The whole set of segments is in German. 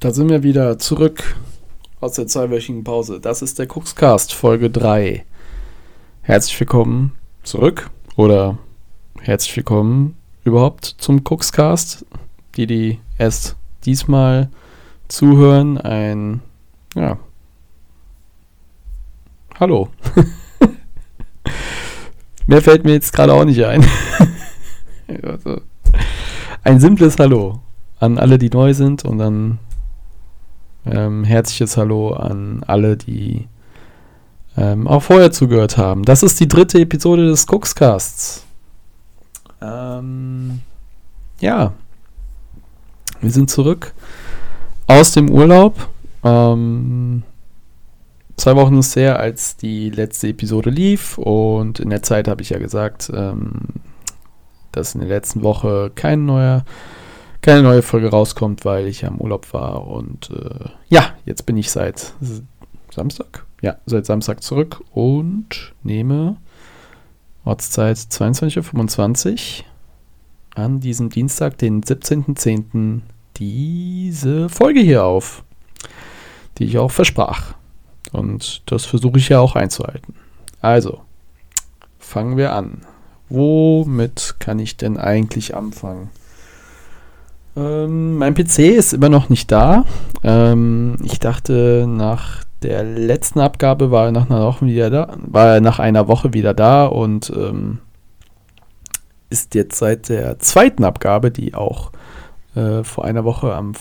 Da sind wir wieder zurück aus der zweiwöchigen Pause. Das ist der Cookscast Folge 3. Herzlich willkommen zurück oder herzlich willkommen überhaupt zum Cookscast. Die, die erst diesmal zuhören, ein ja. Hallo. Mehr fällt mir jetzt gerade auch nicht ein. also, ein simples Hallo an alle, die neu sind und dann ähm, herzliches Hallo an alle, die ähm, auch vorher zugehört haben. Das ist die dritte Episode des Cookscasts. Ähm, ja, wir sind zurück aus dem Urlaub. Ähm, zwei Wochen ist her, als die letzte Episode lief und in der Zeit habe ich ja gesagt, ähm, dass in der letzten Woche kein neuer keine neue Folge rauskommt, weil ich ja im Urlaub war. Und äh, ja, jetzt bin ich seit Samstag, ja, seit Samstag zurück und nehme Ortszeit 22.25 Uhr an diesem Dienstag, den 17.10., diese Folge hier auf, die ich auch versprach. Und das versuche ich ja auch einzuhalten. Also, fangen wir an. Womit kann ich denn eigentlich anfangen? Ähm, mein PC ist immer noch nicht da. Ähm, ich dachte, nach der letzten Abgabe war er nach einer Woche wieder da, war er nach einer Woche wieder da und ähm, ist jetzt seit der zweiten Abgabe, die auch äh, vor einer Woche am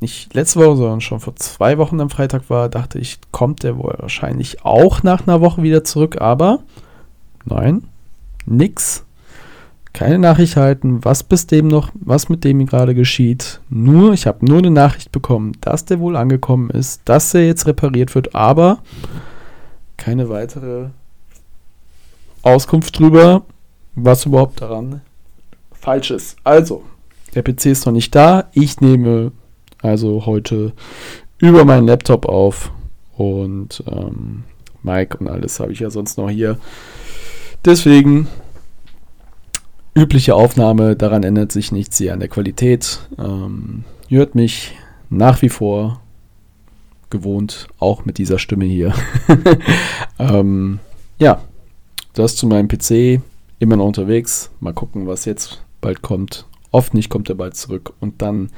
nicht letzte Woche, sondern schon vor zwei Wochen am Freitag war, dachte ich, kommt der wohl wahrscheinlich auch nach einer Woche wieder zurück, aber nein, nix keine Nachricht halten, was bis dem noch, was mit dem gerade geschieht. Nur, ich habe nur eine Nachricht bekommen, dass der wohl angekommen ist, dass er jetzt repariert wird, aber keine weitere Auskunft drüber, was überhaupt daran falsch ist. Also, der PC ist noch nicht da. Ich nehme also heute über meinen Laptop auf und ähm, Mike und alles habe ich ja sonst noch hier. Deswegen übliche Aufnahme, daran ändert sich nichts hier an der Qualität. Ähm, hört mich nach wie vor gewohnt, auch mit dieser Stimme hier. ähm, ja, das zu meinem PC, immer noch unterwegs. Mal gucken, was jetzt bald kommt. Oft nicht kommt er bald zurück. Und dann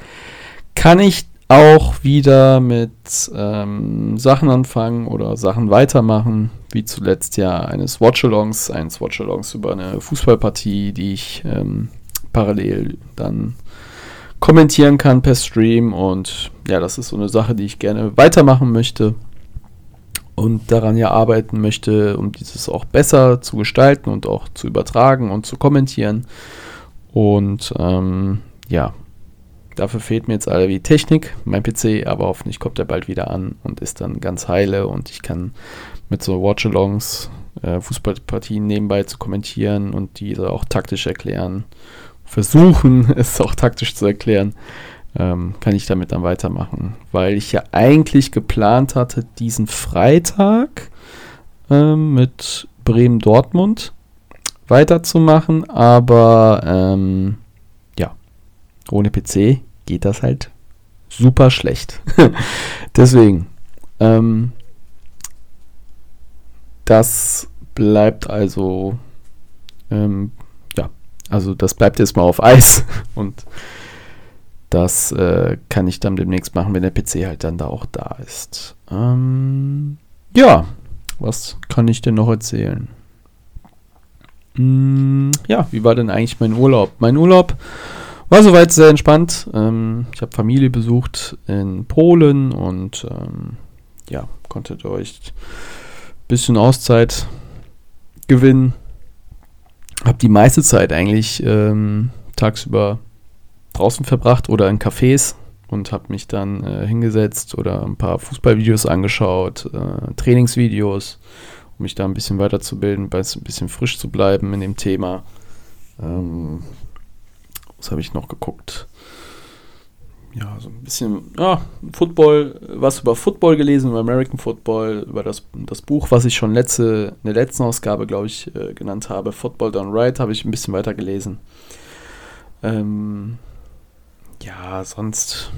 kann ich auch wieder mit ähm, Sachen anfangen oder Sachen weitermachen, wie zuletzt ja eines Watchalongs, eines Watchalongs über eine Fußballpartie, die ich ähm, parallel dann kommentieren kann per Stream. Und ja, das ist so eine Sache, die ich gerne weitermachen möchte und daran ja arbeiten möchte, um dieses auch besser zu gestalten und auch zu übertragen und zu kommentieren. Und ähm, ja, Dafür fehlt mir jetzt alle wie Technik, mein PC, aber hoffentlich kommt er bald wieder an und ist dann ganz heile und ich kann mit so Watchalongs äh, Fußballpartien nebenbei zu kommentieren und diese auch taktisch erklären, versuchen es auch taktisch zu erklären, ähm, kann ich damit dann weitermachen, weil ich ja eigentlich geplant hatte, diesen Freitag ähm, mit Bremen-Dortmund weiterzumachen, aber ähm, ohne PC geht das halt super schlecht. Deswegen, ähm, das bleibt also, ähm, ja, also das bleibt jetzt mal auf Eis und das äh, kann ich dann demnächst machen, wenn der PC halt dann da auch da ist. Ähm, ja, was kann ich denn noch erzählen? Hm, ja, wie war denn eigentlich mein Urlaub? Mein Urlaub war soweit sehr entspannt. Ähm, ich habe Familie besucht in Polen und ähm, ja, konntet euch ein bisschen Auszeit gewinnen. Habe die meiste Zeit eigentlich ähm, tagsüber draußen verbracht oder in Cafés und habe mich dann äh, hingesetzt oder ein paar Fußballvideos angeschaut, äh, Trainingsvideos, um mich da ein bisschen weiterzubilden, ein bisschen frisch zu bleiben in dem Thema. Ähm, was habe ich noch geguckt? Ja, so ein bisschen, ja, Football, was über Football gelesen, über American Football, über das, das Buch, was ich schon letzte, in der letzten Ausgabe, glaube ich, äh, genannt habe, Football Done Right, habe ich ein bisschen weiter gelesen. Ähm, ja, sonst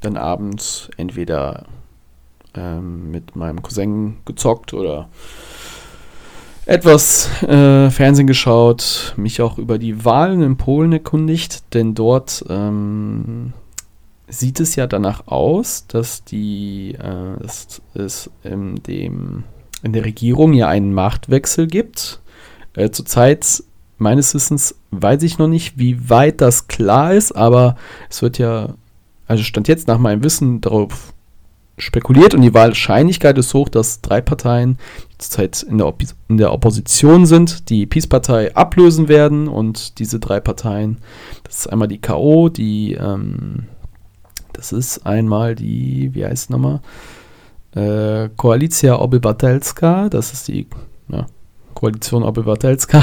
dann abends entweder ähm, mit meinem Cousin gezockt oder etwas äh, Fernsehen geschaut, mich auch über die Wahlen in Polen erkundigt, denn dort ähm, sieht es ja danach aus, dass die äh, dass es in, dem, in der Regierung ja einen Machtwechsel gibt. Äh, zurzeit meines Wissens weiß ich noch nicht, wie weit das klar ist, aber es wird ja, also stand jetzt nach meinem Wissen darauf spekuliert und die Wahrscheinlichkeit ist hoch, dass drei Parteien, zurzeit in der, in der Opposition sind, die Peace-Partei ablösen werden und diese drei Parteien, das ist einmal die K.O., die, ähm, das ist einmal die, wie heißt es nochmal, äh, Koalicja Obywatelska, das ist die ja, Koalition Obywatelska,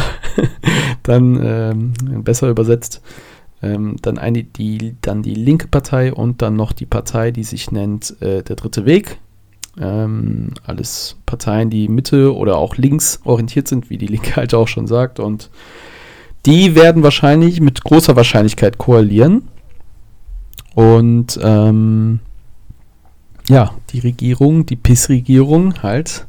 dann ähm, besser übersetzt, ähm, dann, eine, die, dann die linke Partei und dann noch die Partei, die sich nennt äh, Der Dritte Weg. Ähm, alles Parteien, die Mitte oder auch links orientiert sind, wie die Linke halt auch schon sagt. Und die werden wahrscheinlich mit großer Wahrscheinlichkeit koalieren. Und ähm, ja, die Regierung, die PIS-Regierung halt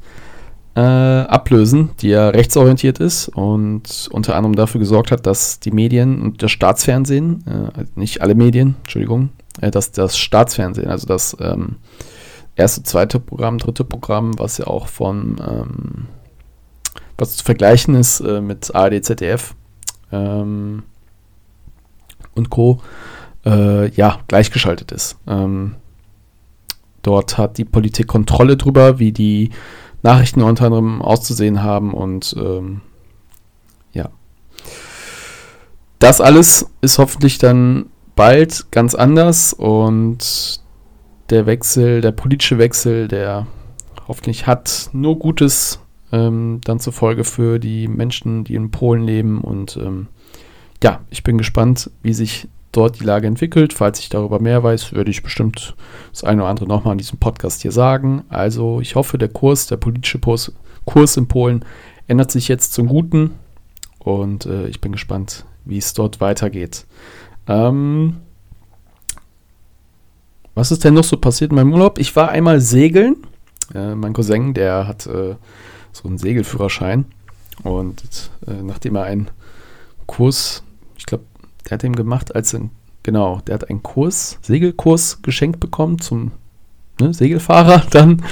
äh, ablösen, die ja rechtsorientiert ist und unter anderem dafür gesorgt hat, dass die Medien und das Staatsfernsehen, äh, nicht alle Medien, Entschuldigung, äh, dass das Staatsfernsehen, also das ähm, erste, zweite Programm, dritte Programm, was ja auch von, ähm, was zu vergleichen ist äh, mit ARD, ZDF ähm, und Co., äh, ja, gleichgeschaltet ist. Ähm, dort hat die Politik Kontrolle drüber, wie die Nachrichten unter anderem auszusehen haben und ähm, ja. Das alles ist hoffentlich dann bald ganz anders und der Wechsel, der politische Wechsel, der hoffentlich hat nur Gutes ähm, dann zur Folge für die Menschen, die in Polen leben und ähm, ja, ich bin gespannt, wie sich dort die Lage entwickelt. Falls ich darüber mehr weiß, würde ich bestimmt das eine oder andere nochmal in diesem Podcast hier sagen. Also ich hoffe, der Kurs, der politische Kurs, Kurs in Polen ändert sich jetzt zum Guten und äh, ich bin gespannt, wie es dort weitergeht. Ähm, was ist denn noch so passiert in meinem Urlaub? Ich war einmal segeln. Äh, mein Cousin, der hat äh, so einen Segelführerschein und äh, nachdem er einen Kurs, ich glaube, der hat ihm gemacht, als genau, der hat einen Kurs, Segelkurs geschenkt bekommen zum ne, Segelfahrer dann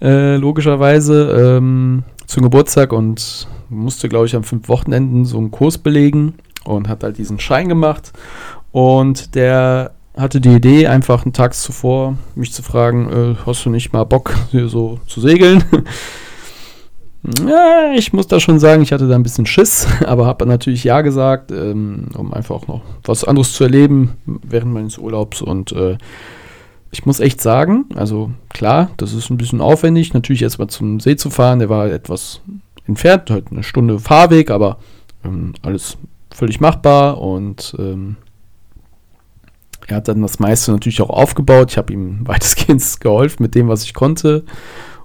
äh, logischerweise ähm, zum Geburtstag und musste, glaube ich, am fünf Wochenenden so einen Kurs belegen und hat halt diesen Schein gemacht. Und der hatte die Idee, einfach einen Tag zuvor mich zu fragen, äh, hast du nicht mal Bock, hier so zu segeln? Ja, ich muss da schon sagen, ich hatte da ein bisschen Schiss, aber habe natürlich Ja gesagt, ähm, um einfach auch noch was anderes zu erleben während meines Urlaubs. Und äh, ich muss echt sagen, also klar, das ist ein bisschen aufwendig, natürlich erstmal zum See zu fahren. Der war etwas entfernt, halt eine Stunde Fahrweg, aber ähm, alles völlig machbar und ähm, er hat dann das meiste natürlich auch aufgebaut. Ich habe ihm weitestgehend geholfen mit dem, was ich konnte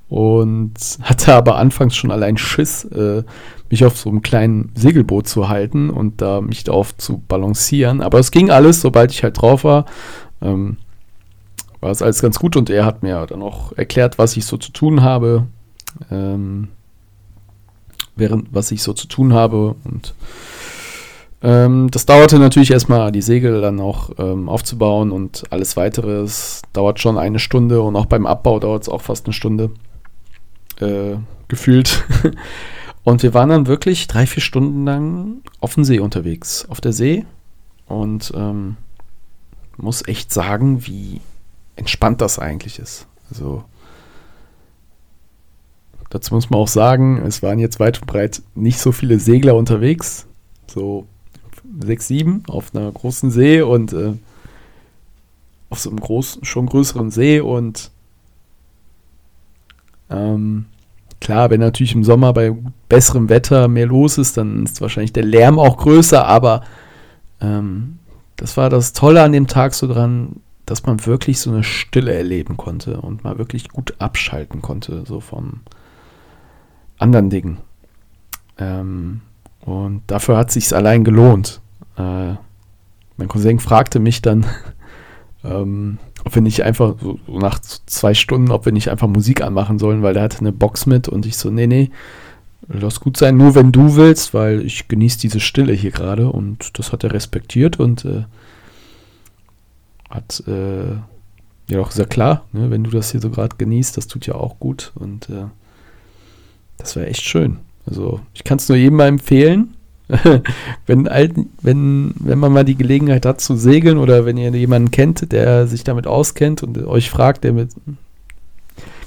und hatte aber anfangs schon allein Schiss, äh, mich auf so einem kleinen Segelboot zu halten und da mich darauf zu balancieren. Aber es ging alles, sobald ich halt drauf war. Ähm, war es alles ganz gut und er hat mir dann auch erklärt, was ich so zu tun habe. Ähm, während was ich so zu tun habe und ähm, das dauerte natürlich erstmal, die Segel dann auch ähm, aufzubauen und alles weitere. Es dauert schon eine Stunde und auch beim Abbau dauert es auch fast eine Stunde äh, gefühlt. Und wir waren dann wirklich drei, vier Stunden lang auf dem See unterwegs, auf der See. Und ähm, muss echt sagen, wie entspannt das eigentlich ist. Also dazu muss man auch sagen, es waren jetzt weit und breit nicht so viele Segler unterwegs. So sechs, sieben auf einer großen See und äh, auf so einem großen, schon größeren See und ähm, klar, wenn natürlich im Sommer bei besserem Wetter mehr los ist, dann ist wahrscheinlich der Lärm auch größer, aber ähm, das war das Tolle an dem Tag so dran, dass man wirklich so eine Stille erleben konnte und mal wirklich gut abschalten konnte, so von anderen Dingen. Ähm, und dafür hat es sich allein gelohnt. Äh, mein Cousin fragte mich dann, Ähm, ob wir nicht einfach so, nach zwei Stunden, ob wir nicht einfach Musik anmachen sollen, weil der hatte eine Box mit und ich so, nee, nee, lass gut sein, nur wenn du willst, weil ich genieße diese Stille hier gerade und das hat er respektiert und äh, hat äh, ja auch sehr klar, ne, wenn du das hier so gerade genießt, das tut ja auch gut und äh, das wäre echt schön. Also ich kann es nur jedem mal empfehlen. wenn, wenn, wenn man mal die Gelegenheit hat zu segeln oder wenn ihr jemanden kennt, der sich damit auskennt und euch fragt, der mit,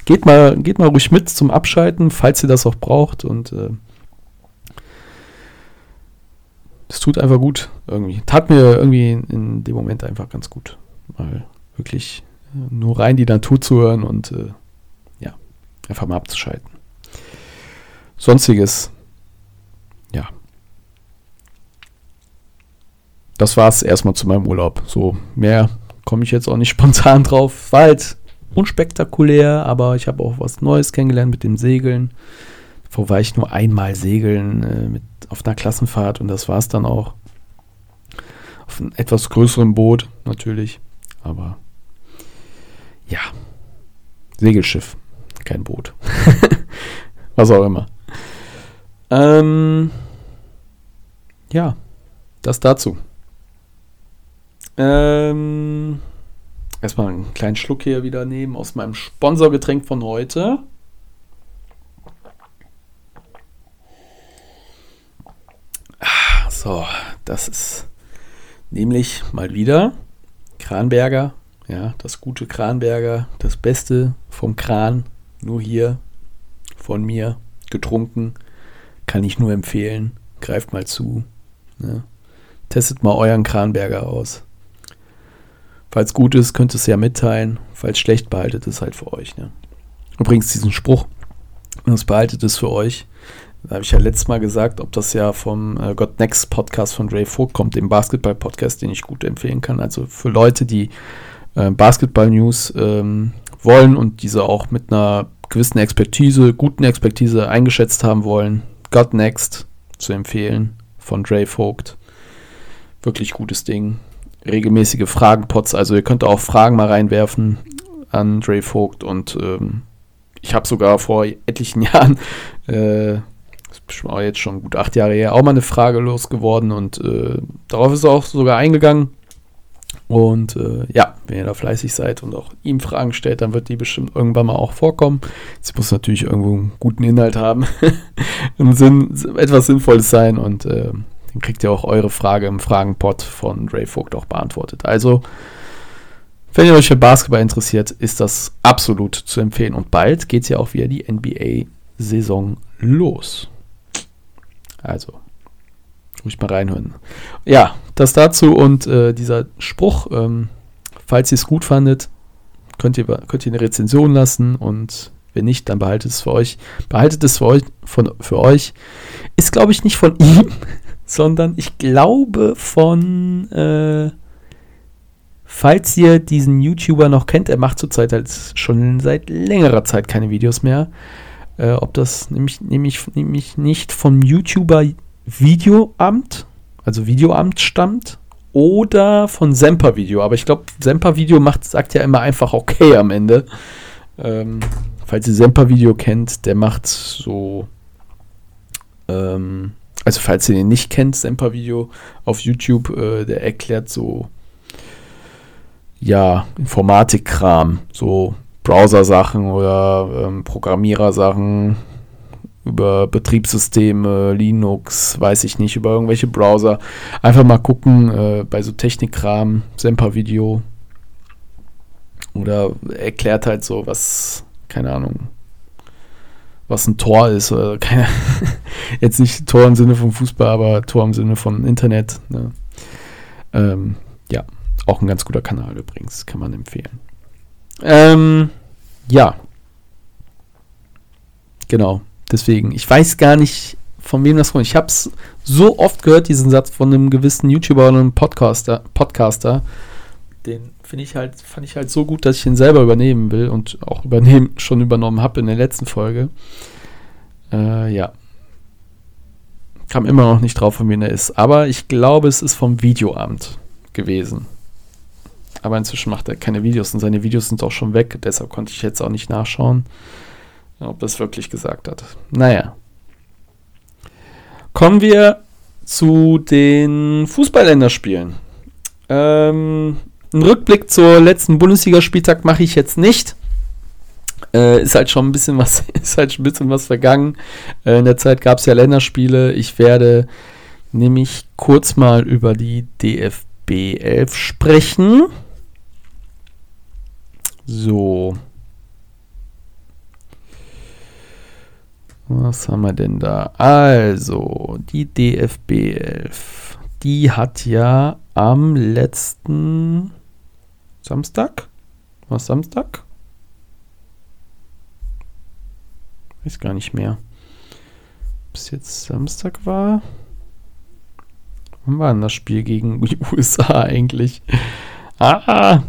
geht mal, geht mal ruhig mit zum Abschalten, falls ihr das auch braucht und äh, es tut einfach gut irgendwie. Tat mir irgendwie in, in, dem Moment einfach ganz gut, mal wirklich äh, nur rein die Natur zu hören und äh, ja, einfach mal abzuschalten. Sonstiges, ja. Das war es erstmal zu meinem Urlaub. So, mehr komme ich jetzt auch nicht spontan drauf. War halt unspektakulär, aber ich habe auch was Neues kennengelernt mit dem Segeln. Davor war ich nur einmal segeln äh, mit, auf einer Klassenfahrt und das war es dann auch. Auf einem etwas größeren Boot natürlich, aber ja, Segelschiff, kein Boot. was auch immer. Ähm, ja, das dazu. Ähm, erstmal einen kleinen Schluck hier wieder nehmen aus meinem Sponsorgetränk von heute. Ah, so, das ist nämlich mal wieder Kranberger. Ja, das gute Kranberger, das Beste vom Kran, nur hier von mir getrunken kann ich nur empfehlen. Greift mal zu. Ne? Testet mal euren Kranberger aus. Falls gut ist, könnt ihr es ja mitteilen. Falls schlecht, behaltet es halt für euch. Ne? Übrigens diesen Spruch, das behaltet es für euch. Da habe ich ja letztes Mal gesagt, ob das ja vom äh, God Next Podcast von Ray Vogt kommt, dem Basketball-Podcast, den ich gut empfehlen kann. Also für Leute, die äh, Basketball-News ähm, wollen und diese auch mit einer gewissen Expertise, guten Expertise eingeschätzt haben wollen, God Next zu empfehlen von Dre Vogt. Wirklich gutes Ding. Regelmäßige Fragenpots, also ihr könnt auch Fragen mal reinwerfen an Dre Vogt und ähm, ich habe sogar vor etlichen Jahren, äh, ist jetzt schon gut acht Jahre her, auch mal eine Frage losgeworden und äh, darauf ist er auch sogar eingegangen. Und äh, ja, wenn ihr da fleißig seid und auch ihm Fragen stellt, dann wird die bestimmt irgendwann mal auch vorkommen. Sie muss natürlich irgendwo einen guten Inhalt haben, im Sinn, etwas Sinnvolles sein und äh, dann kriegt ihr auch eure Frage im Fragenpot von Ray Vogt auch beantwortet. Also, wenn ihr euch für Basketball interessiert, ist das absolut zu empfehlen. Und bald geht ja auch wieder die NBA-Saison los. Also, ruhig mal reinhören. Ja, das dazu und äh, dieser Spruch, ähm, falls ihr es gut fandet, könnt ihr, könnt ihr eine Rezension lassen und wenn nicht, dann behaltet es für euch. Behaltet es für euch, von, für euch. Ist, glaube ich, nicht von ihm, sondern ich glaube von, äh, falls ihr diesen YouTuber noch kennt, er macht zurzeit halt schon seit längerer Zeit keine Videos mehr. Äh, ob das nämlich, nämlich, nämlich nicht vom YouTuber Videoamt also Videoamt stammt, oder von Semper Video. Aber ich glaube, Semper Video macht, sagt ja immer einfach okay am Ende. Ähm, falls ihr Semper Video kennt, der macht so. Ähm, also, falls ihr den nicht kennt, Semper Video auf YouTube, äh, der erklärt so. Ja, Informatik-Kram. So Browser-Sachen oder ähm, Programmierer-Sachen, über Betriebssysteme, Linux, weiß ich nicht, über irgendwelche Browser. Einfach mal gucken äh, bei so Technikkram, Semper-Video. Oder erklärt halt so, was, keine Ahnung, was ein Tor ist. Oder keine, jetzt nicht Tor im Sinne von Fußball, aber Tor im Sinne von Internet. Ne? Ähm, ja, auch ein ganz guter Kanal übrigens, kann man empfehlen. Ähm, ja. Genau. Deswegen, ich weiß gar nicht, von wem das kommt. Ich habe es so oft gehört, diesen Satz von einem gewissen YouTuber oder einem Podcaster. Podcaster. Den finde ich halt, fand ich halt so gut, dass ich ihn selber übernehmen will und auch übernehmen, schon übernommen habe in der letzten Folge. Äh, ja. Kam immer noch nicht drauf, von wem er ist. Aber ich glaube, es ist vom Videoamt gewesen. aber inzwischen macht er keine Videos und seine Videos sind auch schon weg, deshalb konnte ich jetzt auch nicht nachschauen, ob das wirklich gesagt hat. Naja. Kommen wir zu den Fußballländerspielen. Ähm, einen Rückblick zur letzten Bundesligaspieltag mache ich jetzt nicht. Äh, ist halt schon ein bisschen was, ist halt ein bisschen was vergangen. Äh, in der Zeit gab es ja Länderspiele. Ich werde nämlich kurz mal über die DFB 11 sprechen. So. Was haben wir denn da? Also, die DFB 11. Die hat ja am letzten Samstag? Was Samstag? Weiß gar nicht mehr. Ob es jetzt Samstag war? Wann war denn das Spiel gegen die USA eigentlich? Ah!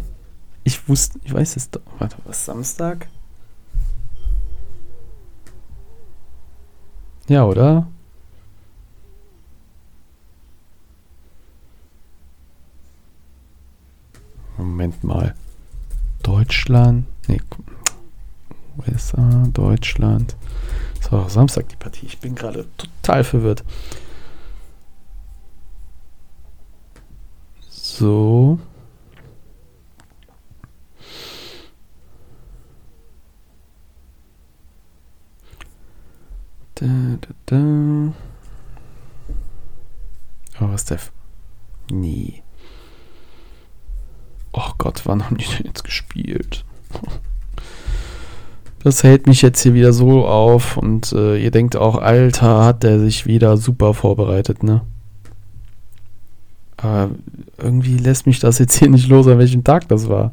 Ich wusste, ich weiß es doch. Warte, was Samstag? Ja, oder? Moment mal. Deutschland. Nee. USA, Deutschland. Das war auch Samstag die Partie. Ich bin gerade total verwirrt. So. Da, da, da. Oh, was der. F nee. Oh Gott, wann haben die denn jetzt gespielt? Das hält mich jetzt hier wieder so auf und äh, ihr denkt auch, Alter, hat der sich wieder super vorbereitet, ne? Aber irgendwie lässt mich das jetzt hier nicht los, an welchem Tag das war.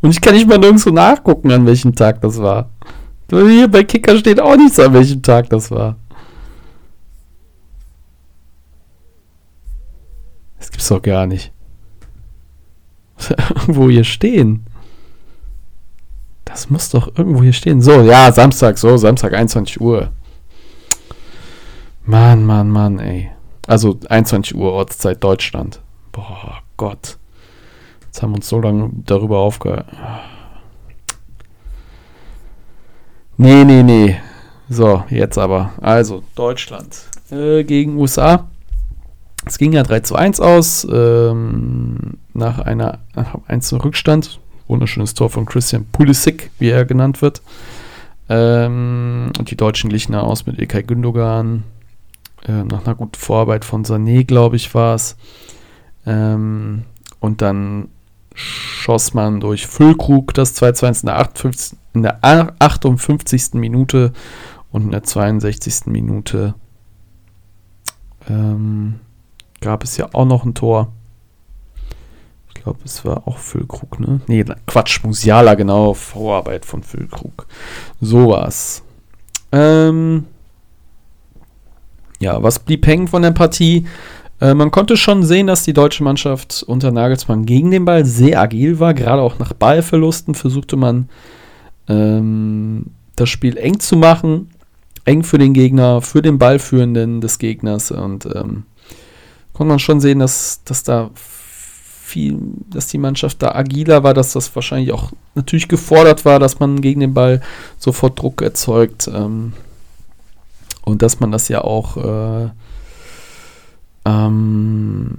Und ich kann nicht mal nirgendwo nachgucken, an welchem Tag das war. Hier bei Kicker steht auch nichts, an welchem Tag das war. Das gibt's doch gar nicht. Wo hier stehen. Das muss doch irgendwo hier stehen. So, ja, Samstag, so, Samstag, 21 Uhr. Mann, Mann, Mann, ey. Also 21 Uhr Ortszeit Deutschland. Boah, Gott. Jetzt haben wir uns so lange darüber aufgehört. Nee, nee, nee. So, jetzt aber. Also, Deutschland äh, gegen USA. Es ging ja 3 zu 1 aus, ähm, nach einer nach 1 zu Rückstand. Wunderschönes Tor von Christian Pulisic, wie er genannt wird. Ähm, und die Deutschen glichen aus mit Ilkay Gündogan. Äh, nach einer guten Vorarbeit von Sané, glaube ich, war es. Ähm, und dann schoss man durch Füllkrug das 2-2 in der 58, in der 58. Minute und in der 62. Minute ähm, gab es ja auch noch ein Tor. Ich glaube, es war auch Füllkrug, ne? Nee, Quatsch, Musiala, genau, Vorarbeit von Füllkrug. So war's. Ähm, ja, was blieb hängen von der Partie? Äh, man konnte schon sehen, dass die deutsche Mannschaft unter Nagelsmann gegen den Ball sehr agil war. Gerade auch nach Ballverlusten versuchte man ähm, das Spiel eng zu machen. Eng für den Gegner, für den Ballführenden des Gegners. Und ähm, konnte man schon sehen, dass, dass da viel, dass die Mannschaft da agiler war, dass das wahrscheinlich auch natürlich gefordert war, dass man gegen den Ball sofort Druck erzeugt. Ähm, und dass man das ja auch äh, ähm,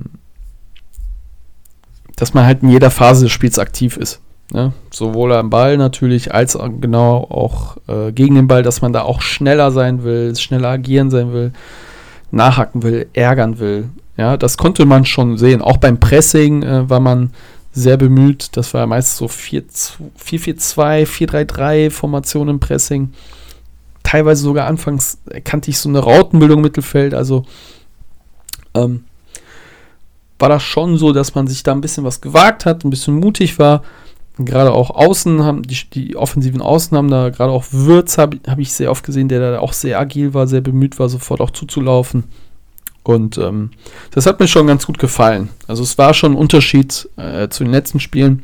dass man halt in jeder Phase des Spiels aktiv ist. Ne? Sowohl am Ball natürlich, als genau auch äh, gegen den Ball, dass man da auch schneller sein will, schneller agieren sein will, nachhaken will, ärgern will. Ja, das konnte man schon sehen. Auch beim Pressing äh, war man sehr bemüht. Das war meist so 4-4-2, 4-3-3 Formation im Pressing. Teilweise sogar anfangs kannte ich so eine Rautenbildung im Mittelfeld. Also ähm, war das schon so, dass man sich da ein bisschen was gewagt hat, ein bisschen mutig war. Gerade auch außen haben, die, die offensiven Außen haben da, gerade auch Würz habe hab ich sehr oft gesehen, der da auch sehr agil war, sehr bemüht war, sofort auch zuzulaufen. Und ähm, das hat mir schon ganz gut gefallen. Also es war schon ein Unterschied äh, zu den letzten Spielen.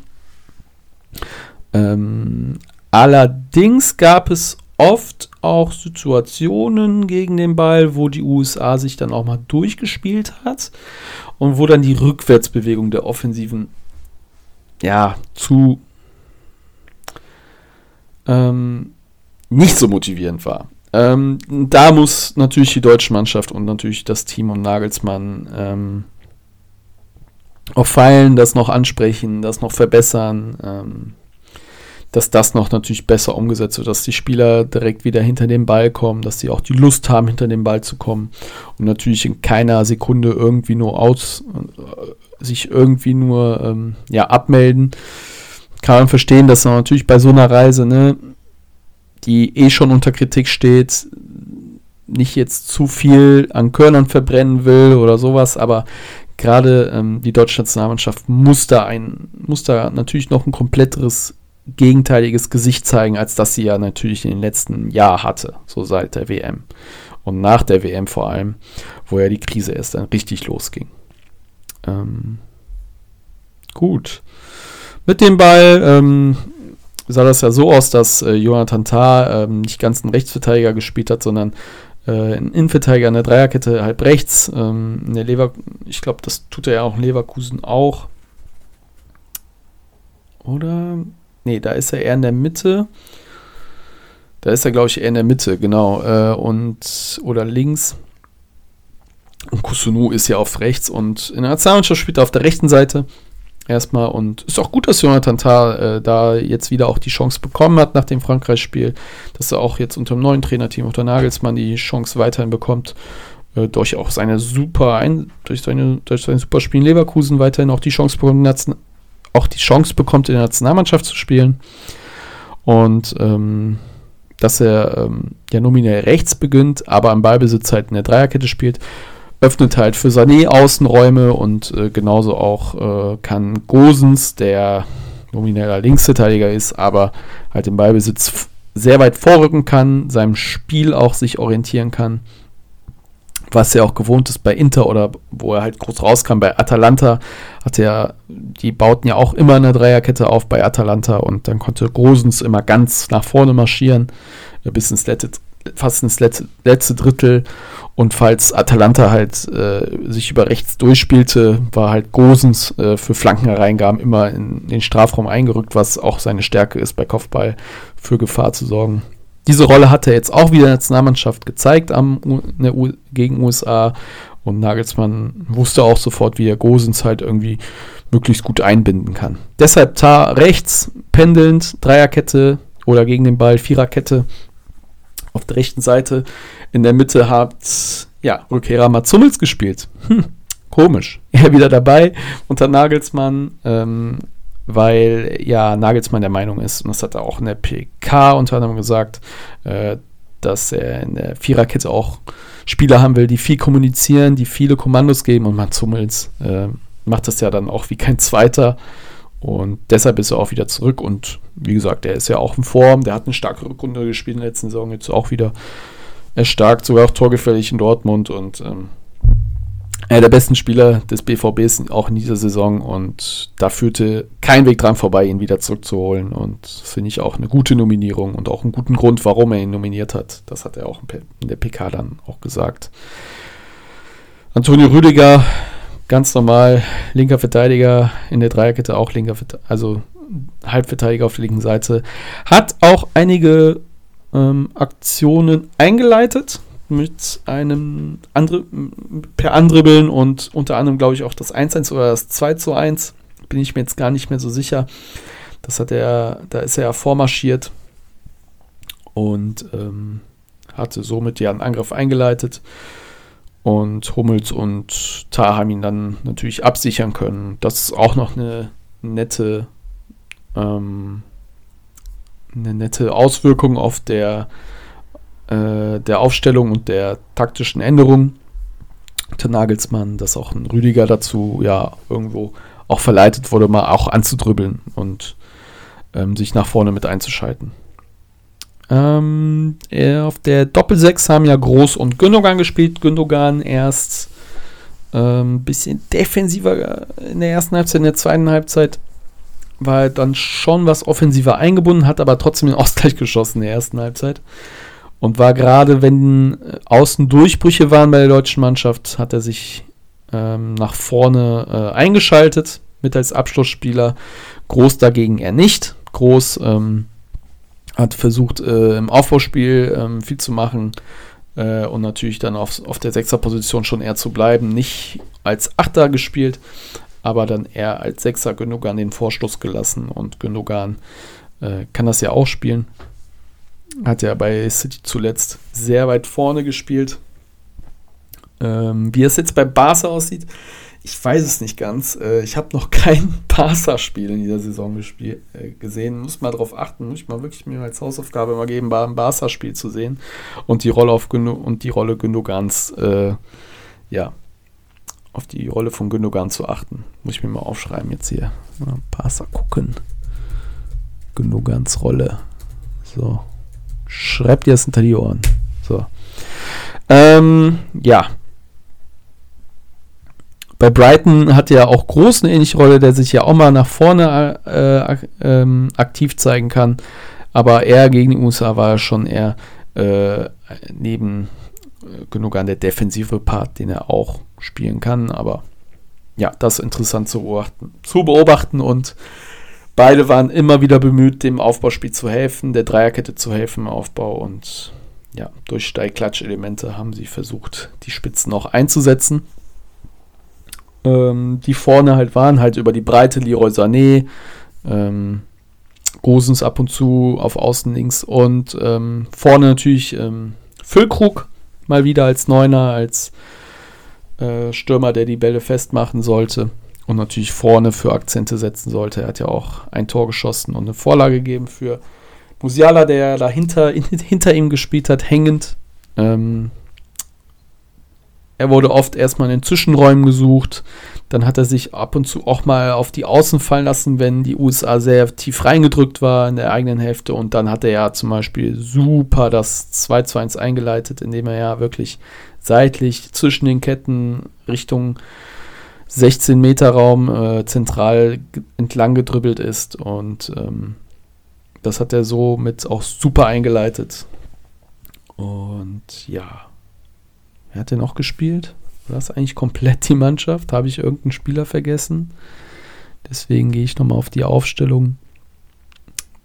Ähm, allerdings gab es oft auch Situationen gegen den Ball, wo die USA sich dann auch mal durchgespielt hat und wo dann die Rückwärtsbewegung der Offensiven ja, zu ähm, nicht so motivierend war. Ähm, da muss natürlich die deutsche Mannschaft und natürlich das Team um Nagelsmann ähm, auf Feilen das noch ansprechen, das noch verbessern, ähm, dass das noch natürlich besser umgesetzt wird, dass die Spieler direkt wieder hinter den Ball kommen, dass sie auch die Lust haben, hinter den Ball zu kommen und natürlich in keiner Sekunde irgendwie nur aus, äh, sich irgendwie nur ähm, ja, abmelden. Kann man verstehen, dass man natürlich bei so einer Reise, ne, die eh schon unter Kritik steht, nicht jetzt zu viel an Körnern verbrennen will oder sowas, aber gerade ähm, die deutsche Nationalmannschaft muss da ein, muss da natürlich noch ein kompletteres gegenteiliges Gesicht zeigen, als das sie ja natürlich in den letzten Jahren hatte, so seit der WM. Und nach der WM vor allem, wo ja die Krise erst dann richtig losging. Ähm, gut. Mit dem Ball ähm, sah das ja so aus, dass äh, Jonathan Tah ähm, nicht ganz einen Rechtsverteidiger gespielt hat, sondern äh, ein Innenverteidiger in der Dreierkette halb rechts. Ähm, in der Lever ich glaube, das tut er ja auch in Leverkusen auch. Oder? Nee, da ist er eher in der Mitte. Da ist er, glaube ich, eher in der Mitte, genau. Äh, und, oder links. Und Kusunu ist ja auf rechts und in der Nationalmannschaft spielt er auf der rechten Seite erstmal. Und ist auch gut, dass Jonathan Tah äh, da jetzt wieder auch die Chance bekommen hat nach dem Frankreich-Spiel. Dass er auch jetzt unter dem neuen Trainerteam, unter Nagelsmann, die Chance weiterhin bekommt. Äh, durch auch seine super, ein, durch, seine, durch sein super Spiel in Leverkusen weiterhin auch die Chance bekommt, auch die Chance bekommt, in der Nationalmannschaft zu spielen. Und ähm, dass er ähm, ja nominell rechts beginnt, aber am Ballbesitz halt in der Dreierkette spielt, öffnet halt für Sané Außenräume und äh, genauso auch äh, kann Gosens, der nomineller Linksverteidiger ist, aber halt im Ballbesitz sehr weit vorrücken kann, seinem Spiel auch sich orientieren kann was er auch gewohnt ist bei Inter oder wo er halt groß rauskam. Bei Atalanta hat er, die bauten ja auch immer eine Dreierkette auf bei Atalanta und dann konnte Grosens immer ganz nach vorne marschieren, bis ins letzte, fast ins letzte, letzte Drittel. Und falls Atalanta halt äh, sich über rechts durchspielte, war halt Gosens äh, für Flankenhereingaben immer in den Strafraum eingerückt, was auch seine Stärke ist, bei Kopfball für Gefahr zu sorgen. Diese Rolle hat er jetzt auch wieder in der Nationalmannschaft gezeigt am, U, gegen USA. Und Nagelsmann wusste auch sofort, wie er Gosens halt irgendwie möglichst gut einbinden kann. Deshalb Tar rechts, pendelnd, Dreierkette oder gegen den Ball, Viererkette auf der rechten Seite. In der Mitte hat, ja, Rückkehrer Mats Hummels gespielt. Hm, komisch. Er wieder dabei unter Nagelsmann. Ähm, weil ja Nagelsmann der Meinung ist, und das hat er auch in der PK unter anderem gesagt, äh, dass er in der Viererkette auch Spieler haben will, die viel kommunizieren, die viele Kommandos geben und Mats Hummels äh, macht das ja dann auch wie kein Zweiter und deshalb ist er auch wieder zurück. Und wie gesagt, er ist ja auch in Form, der hat eine starke Rückrunde gespielt in der letzten Saison, jetzt auch wieder erstarkt, sogar auch torgefällig in Dortmund. Und ähm, einer der besten Spieler des BVBs auch in dieser Saison. Und da führte kein Weg dran vorbei, ihn wieder zurückzuholen. Und finde ich auch eine gute Nominierung und auch einen guten Grund, warum er ihn nominiert hat. Das hat er auch in der PK dann auch gesagt. Antonio Rüdiger, ganz normal, linker Verteidiger in der Dreierkette, auch linker, also Halbverteidiger auf der linken Seite, hat auch einige ähm, Aktionen eingeleitet mit einem andere, per Andribbeln und unter anderem, glaube ich, auch das 1-1 oder das 2-1. Bin ich mir jetzt gar nicht mehr so sicher. Das hat er, da ist er ja vormarschiert und ähm, hatte somit ja einen Angriff eingeleitet. Und Hummels und Tah haben ihn dann natürlich absichern können. Das ist auch noch eine nette, ähm, eine nette Auswirkung auf der äh, der Aufstellung und der taktischen Änderung. Der Nagelsmann, dass auch ein Rüdiger dazu ja irgendwo auch verleitet wurde, mal auch anzudribbeln und ähm, sich nach vorne mit einzuschalten. Ähm, auf der Doppelsechs haben ja Groß und Gündogan gespielt. Gündogan erst ein ähm, bisschen defensiver in der ersten Halbzeit, in der zweiten Halbzeit war er dann schon was offensiver eingebunden, hat aber trotzdem den Ausgleich geschossen in der ersten Halbzeit. Und war gerade, wenn äh, außen Durchbrüche waren bei der deutschen Mannschaft, hat er sich ähm, nach vorne äh, eingeschaltet mit als Abschlussspieler. Groß dagegen er nicht. Groß ähm, hat versucht, äh, im Aufbauspiel ähm, viel zu machen äh, und natürlich dann auf, auf der Sechserposition schon eher zu bleiben. Nicht als Achter gespielt, aber dann eher als Sechser Gündogan den Vorstoß gelassen und Gündogan äh, kann das ja auch spielen. Hat ja bei City zuletzt sehr weit vorne gespielt. Ähm, wie es jetzt bei Barca aussieht, ich weiß es nicht ganz. Äh, ich habe noch kein Barca-Spiel in dieser Saison gespielt, äh, gesehen. Muss mal darauf achten, muss ich mal wirklich mir als Hausaufgabe mal geben, ein Barca-Spiel zu sehen und die Rolle auf Gündogan und die Rolle Gündogans, äh, ja, auf die Rolle von Gündogan zu achten. Muss ich mir mal aufschreiben jetzt hier. Mal Barca gucken. Gündogans Rolle. So. Schreibt ihr es hinter die Ohren. So. Ähm, ja, bei Brighton hat ja auch Groß eine ähnliche Rolle, der sich ja auch mal nach vorne äh, ähm, aktiv zeigen kann. Aber er gegen die USA war schon eher äh, neben äh, genug an der defensive Part, den er auch spielen kann. Aber ja, das ist interessant zu beobachten. Zu beobachten und beide waren immer wieder bemüht, dem Aufbauspiel zu helfen, der Dreierkette zu helfen im Aufbau und ja, durch Steigklatsch-Elemente haben sie versucht, die Spitzen auch einzusetzen ähm, die vorne halt waren, halt über die Breite Leroy Sané, ähm, Gosens ab und zu auf Außen links und ähm, vorne natürlich ähm, Füllkrug mal wieder als Neuner, als äh, Stürmer, der die Bälle festmachen sollte und natürlich vorne für Akzente setzen sollte. Er hat ja auch ein Tor geschossen und eine Vorlage gegeben für Musiala, der dahinter hinter ihm gespielt hat, hängend. Ähm, er wurde oft erstmal in den Zwischenräumen gesucht. Dann hat er sich ab und zu auch mal auf die Außen fallen lassen, wenn die USA sehr tief reingedrückt war in der eigenen Hälfte. Und dann hat er ja zum Beispiel super das 2 zu 1 eingeleitet, indem er ja wirklich seitlich zwischen den Ketten Richtung 16 Meter Raum äh, zentral entlang gedribbelt ist. Und ähm, das hat er so mit auch super eingeleitet. Und ja, Wer hat denn noch gespielt? War das eigentlich komplett die Mannschaft? Habe ich irgendeinen Spieler vergessen? Deswegen gehe ich nochmal auf die Aufstellung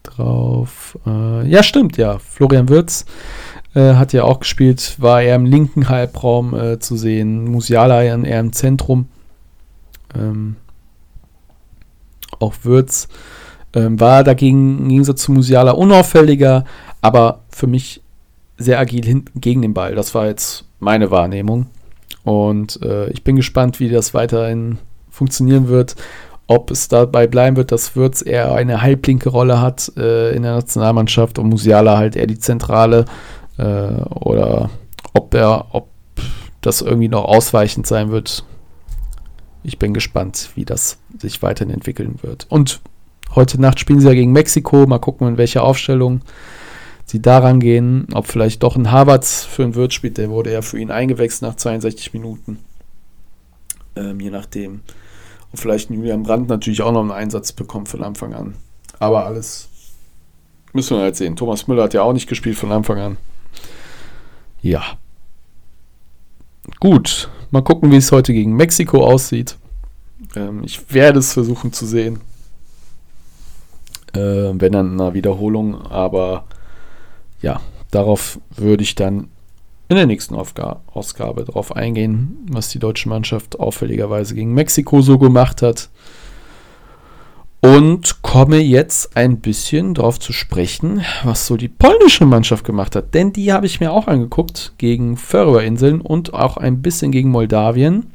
drauf. Äh, ja, stimmt, ja. Florian Würz äh, hat ja auch gespielt, war eher im linken Halbraum äh, zu sehen. Musiala eher im Zentrum. Ähm, auch Würz ähm, war dagegen im Gegensatz zu Musiala unauffälliger, aber für mich sehr agil hinten gegen den Ball. Das war jetzt meine Wahrnehmung. Und äh, ich bin gespannt, wie das weiterhin funktionieren wird. Ob es dabei bleiben wird, dass Würz eher eine halblinke Rolle hat äh, in der Nationalmannschaft und Musiala halt eher die Zentrale. Äh, oder ob er, ob das irgendwie noch ausweichend sein wird. Ich bin gespannt, wie das sich weiterhin entwickeln wird. Und heute Nacht spielen sie ja gegen Mexiko. Mal gucken, in welcher Aufstellung sie daran gehen, ob vielleicht doch ein Havertz für einen Wirt spielt. Der wurde ja für ihn eingewechselt nach 62 Minuten. Ähm, je nachdem. Und vielleicht ein Julian Brandt natürlich auch noch einen Einsatz bekommt von Anfang an. Aber alles müssen wir halt sehen. Thomas Müller hat ja auch nicht gespielt von Anfang an. Ja. Gut. Mal gucken, wie es heute gegen Mexiko aussieht. Ähm, ich werde es versuchen zu sehen. Äh, wenn dann in einer Wiederholung. Aber ja, darauf würde ich dann in der nächsten Aufga Ausgabe drauf eingehen, was die deutsche Mannschaft auffälligerweise gegen Mexiko so gemacht hat. Und komme jetzt ein bisschen darauf zu sprechen, was so die polnische Mannschaft gemacht hat. Denn die habe ich mir auch angeguckt gegen Färöerinseln und auch ein bisschen gegen Moldawien.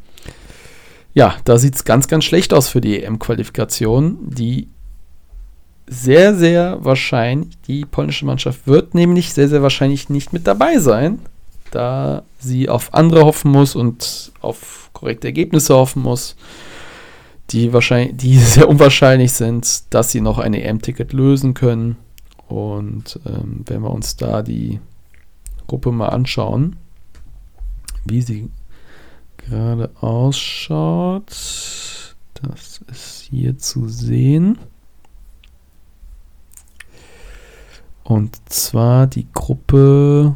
Ja, da sieht es ganz, ganz schlecht aus für die EM-Qualifikation. Die sehr, sehr wahrscheinlich, die polnische Mannschaft wird nämlich sehr, sehr wahrscheinlich nicht mit dabei sein, da sie auf andere hoffen muss und auf korrekte Ergebnisse hoffen muss, die, wahrscheinlich, die sehr unwahrscheinlich sind, dass sie noch ein EM-Ticket lösen können. Und ähm, wenn wir uns da die Gruppe mal anschauen, wie sie gerade ausschaut, das ist hier zu sehen. Und zwar die Gruppe,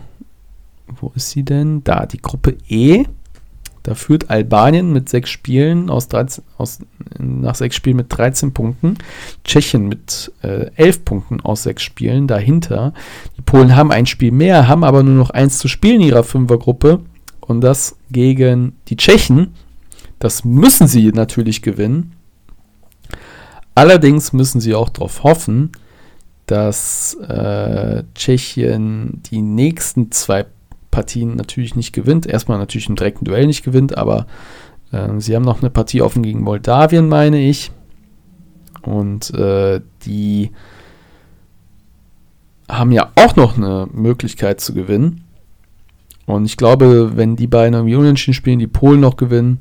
wo ist sie denn? Da, die Gruppe E. Da führt Albanien mit sechs Spielen aus 13, aus, nach sechs Spielen mit 13 Punkten. Tschechien mit äh, 11 Punkten aus sechs Spielen dahinter. Die Polen haben ein Spiel mehr, haben aber nur noch eins zu spielen in ihrer Fünfergruppe. Und das gegen die Tschechen. Das müssen sie natürlich gewinnen. Allerdings müssen sie auch darauf hoffen, dass äh, Tschechien die nächsten zwei Partien natürlich nicht gewinnt. Erstmal natürlich im direkten Duell nicht gewinnt, aber äh, sie haben noch eine Partie offen gegen Moldawien, meine ich. Und äh, die haben ja auch noch eine Möglichkeit zu gewinnen. Und ich glaube, wenn die beiden irgendwie unentschieden spielen, die Polen noch gewinnen.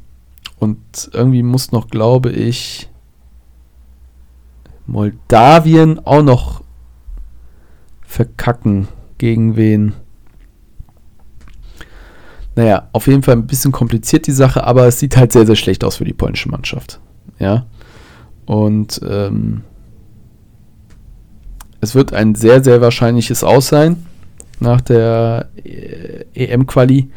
Und irgendwie muss noch, glaube ich, Moldawien auch noch verkacken. Gegen wen? Naja, auf jeden Fall ein bisschen kompliziert die Sache, aber es sieht halt sehr, sehr schlecht aus für die polnische Mannschaft. Ja. Und ähm, es wird ein sehr, sehr wahrscheinliches Aus sein nach der äh, EM-Quali.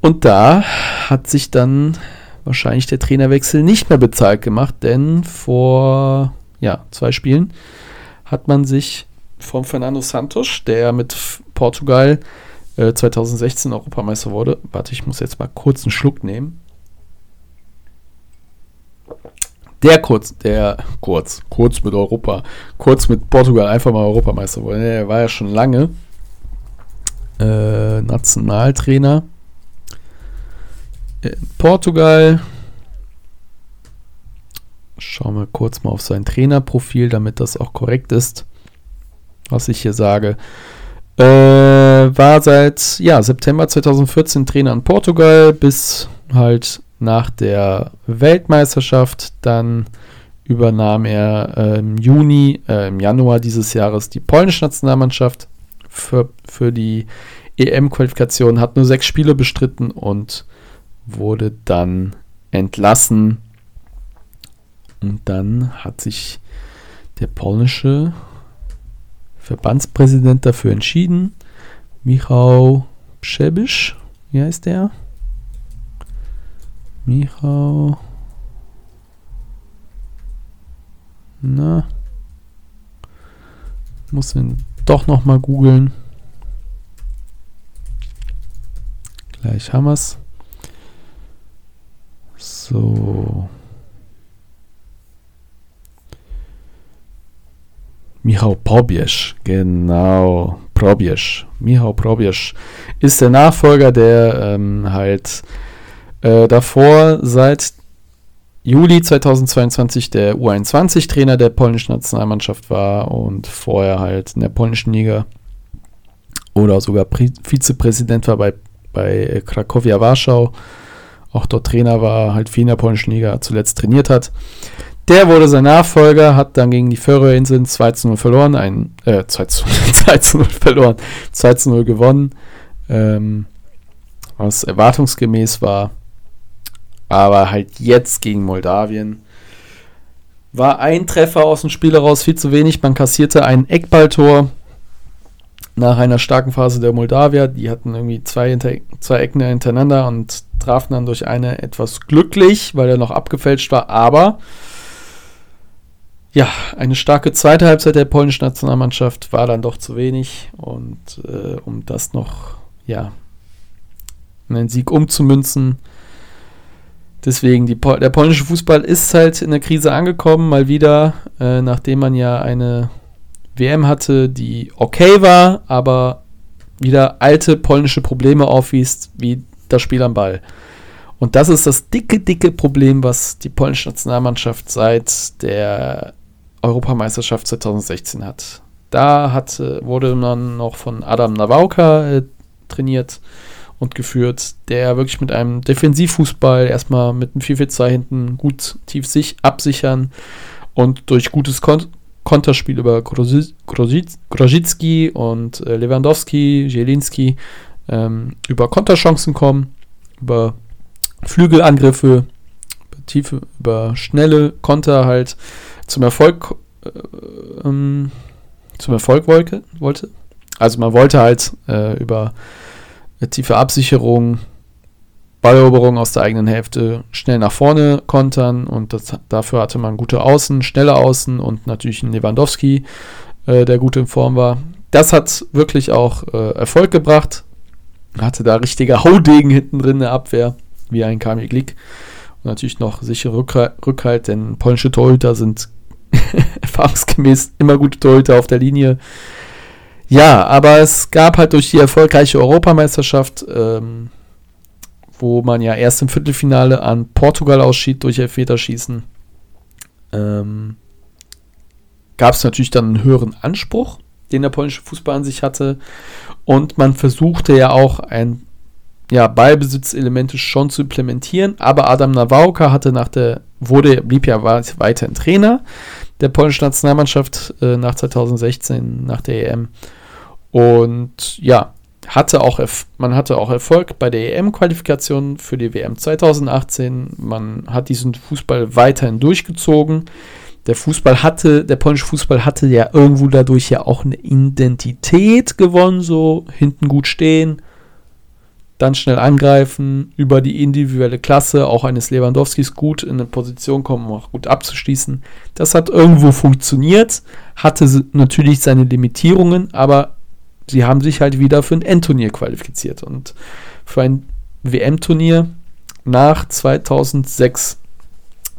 Und da hat sich dann wahrscheinlich der Trainerwechsel nicht mehr bezahlt gemacht, denn vor ja, zwei Spielen hat man sich von Fernando Santos, der mit Portugal 2016 äh, Europameister wurde. Warte, ich muss jetzt mal kurz einen Schluck nehmen. Der kurz, der kurz, kurz mit Europa, kurz mit Portugal einfach mal Europameister wurde. Der war ja schon lange äh, Nationaltrainer in Portugal. Schauen wir kurz mal auf sein Trainerprofil, damit das auch korrekt ist, was ich hier sage. Äh, war seit ja, September 2014 Trainer in Portugal bis halt nach der Weltmeisterschaft. Dann übernahm er äh, im Juni, äh, im Januar dieses Jahres die polnische Nationalmannschaft für, für die EM-Qualifikation, hat nur sechs Spiele bestritten und wurde dann entlassen. Und dann hat sich der polnische Verbandspräsident dafür entschieden. Michał Przebysz, wie heißt der? Michał. Na. Muss ihn doch noch mal googeln. Gleich haben wir es. So. Michał Probierz, genau, Probierz. Michał Probierz ist der Nachfolger, der ähm, halt äh, davor seit Juli 2022 der U21-Trainer der polnischen Nationalmannschaft war und vorher halt in der polnischen Liga oder sogar Pri Vizepräsident war bei, bei Krakowia Warschau, auch dort Trainer war, halt viel in der polnischen Liga zuletzt trainiert hat. Der wurde sein Nachfolger, hat dann gegen die Färöerinseln 2 zu 0 verloren, ein, äh, 2 zu, 2 zu 0 verloren, 2 zu 0 gewonnen, ähm, was erwartungsgemäß war. Aber halt jetzt gegen Moldawien war ein Treffer aus dem Spiel heraus viel zu wenig. Man kassierte ein Eckballtor nach einer starken Phase der Moldawier. Die hatten irgendwie zwei, zwei Ecken hintereinander und trafen dann durch eine etwas glücklich, weil er noch abgefälscht war. Aber ja, eine starke zweite Halbzeit der polnischen Nationalmannschaft war dann doch zu wenig. Und äh, um das noch, ja, in einen Sieg umzumünzen. Deswegen, die, der polnische Fußball ist halt in der Krise angekommen, mal wieder, äh, nachdem man ja eine WM hatte, die okay war, aber wieder alte polnische Probleme aufwies, wie das Spiel am Ball. Und das ist das dicke, dicke Problem, was die polnische Nationalmannschaft seit der Europameisterschaft 2016 hat. Da hat, wurde man noch von Adam Nawałka äh, trainiert und geführt, der wirklich mit einem Defensivfußball erstmal mit einem 4-4-2 hinten gut tief sich absichern und durch gutes Kon Konterspiel über Grozicki und äh, Lewandowski, Zielinski ähm, über Konterchancen kommen, über Flügelangriffe, über tiefe, über schnelle Konter halt zum Erfolg äh, ähm, zum Erfolg wollte, wollte. Also man wollte halt äh, über tiefe Absicherung Balleroberung aus der eigenen Hälfte schnell nach vorne kontern und das, dafür hatte man gute Außen, schnelle Außen und natürlich einen Lewandowski, äh, der gut in Form war. Das hat wirklich auch äh, Erfolg gebracht. Hatte da richtige Haudegen hinten drin in der Abwehr, wie ein Kamil Glick. Und natürlich noch sichere Rückhalt, denn polnische Torhüter sind erfahrungsgemäß immer gute Torhüter auf der Linie. Ja, aber es gab halt durch die erfolgreiche Europameisterschaft ähm, wo man ja erst im Viertelfinale an Portugal ausschied durch Elfmeterschießen, ähm, gab es natürlich dann einen höheren Anspruch, den der polnische Fußball an sich hatte. Und man versuchte ja auch ein ja, Ballbesitzelemente schon zu implementieren, aber Adam Nawałka hatte nach der, wurde, blieb ja weiterhin Trainer der polnischen Nationalmannschaft äh, nach 2016, nach der EM. Und ja, hatte auch, man hatte auch Erfolg bei der EM-Qualifikation für die WM 2018. Man hat diesen Fußball weiterhin durchgezogen. Der Fußball hatte, der polnische Fußball hatte ja irgendwo dadurch ja auch eine Identität gewonnen, so hinten gut stehen, dann schnell angreifen, über die individuelle Klasse auch eines Lewandowskis gut in eine Position kommen, um auch gut abzuschließen. Das hat irgendwo funktioniert, hatte natürlich seine Limitierungen, aber sie haben sich halt wieder für ein Endturnier qualifiziert. Und für ein WM-Turnier nach 2006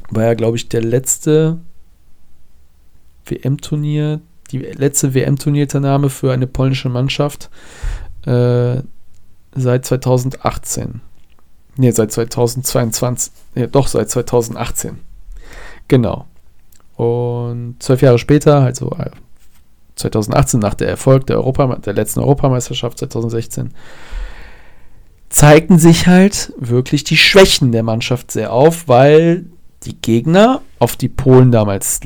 war ja, glaube ich, der letzte WM-Turnier, die letzte WM-Turnierteilnahme für eine polnische Mannschaft äh, seit 2018. Ne, seit 2022. Ne, doch, seit 2018. Genau. Und zwölf Jahre später, also 2018, nach der Erfolg der, Europa, der letzten Europameisterschaft 2016, zeigten sich halt wirklich die Schwächen der Mannschaft sehr auf, weil die Gegner auf die Polen damals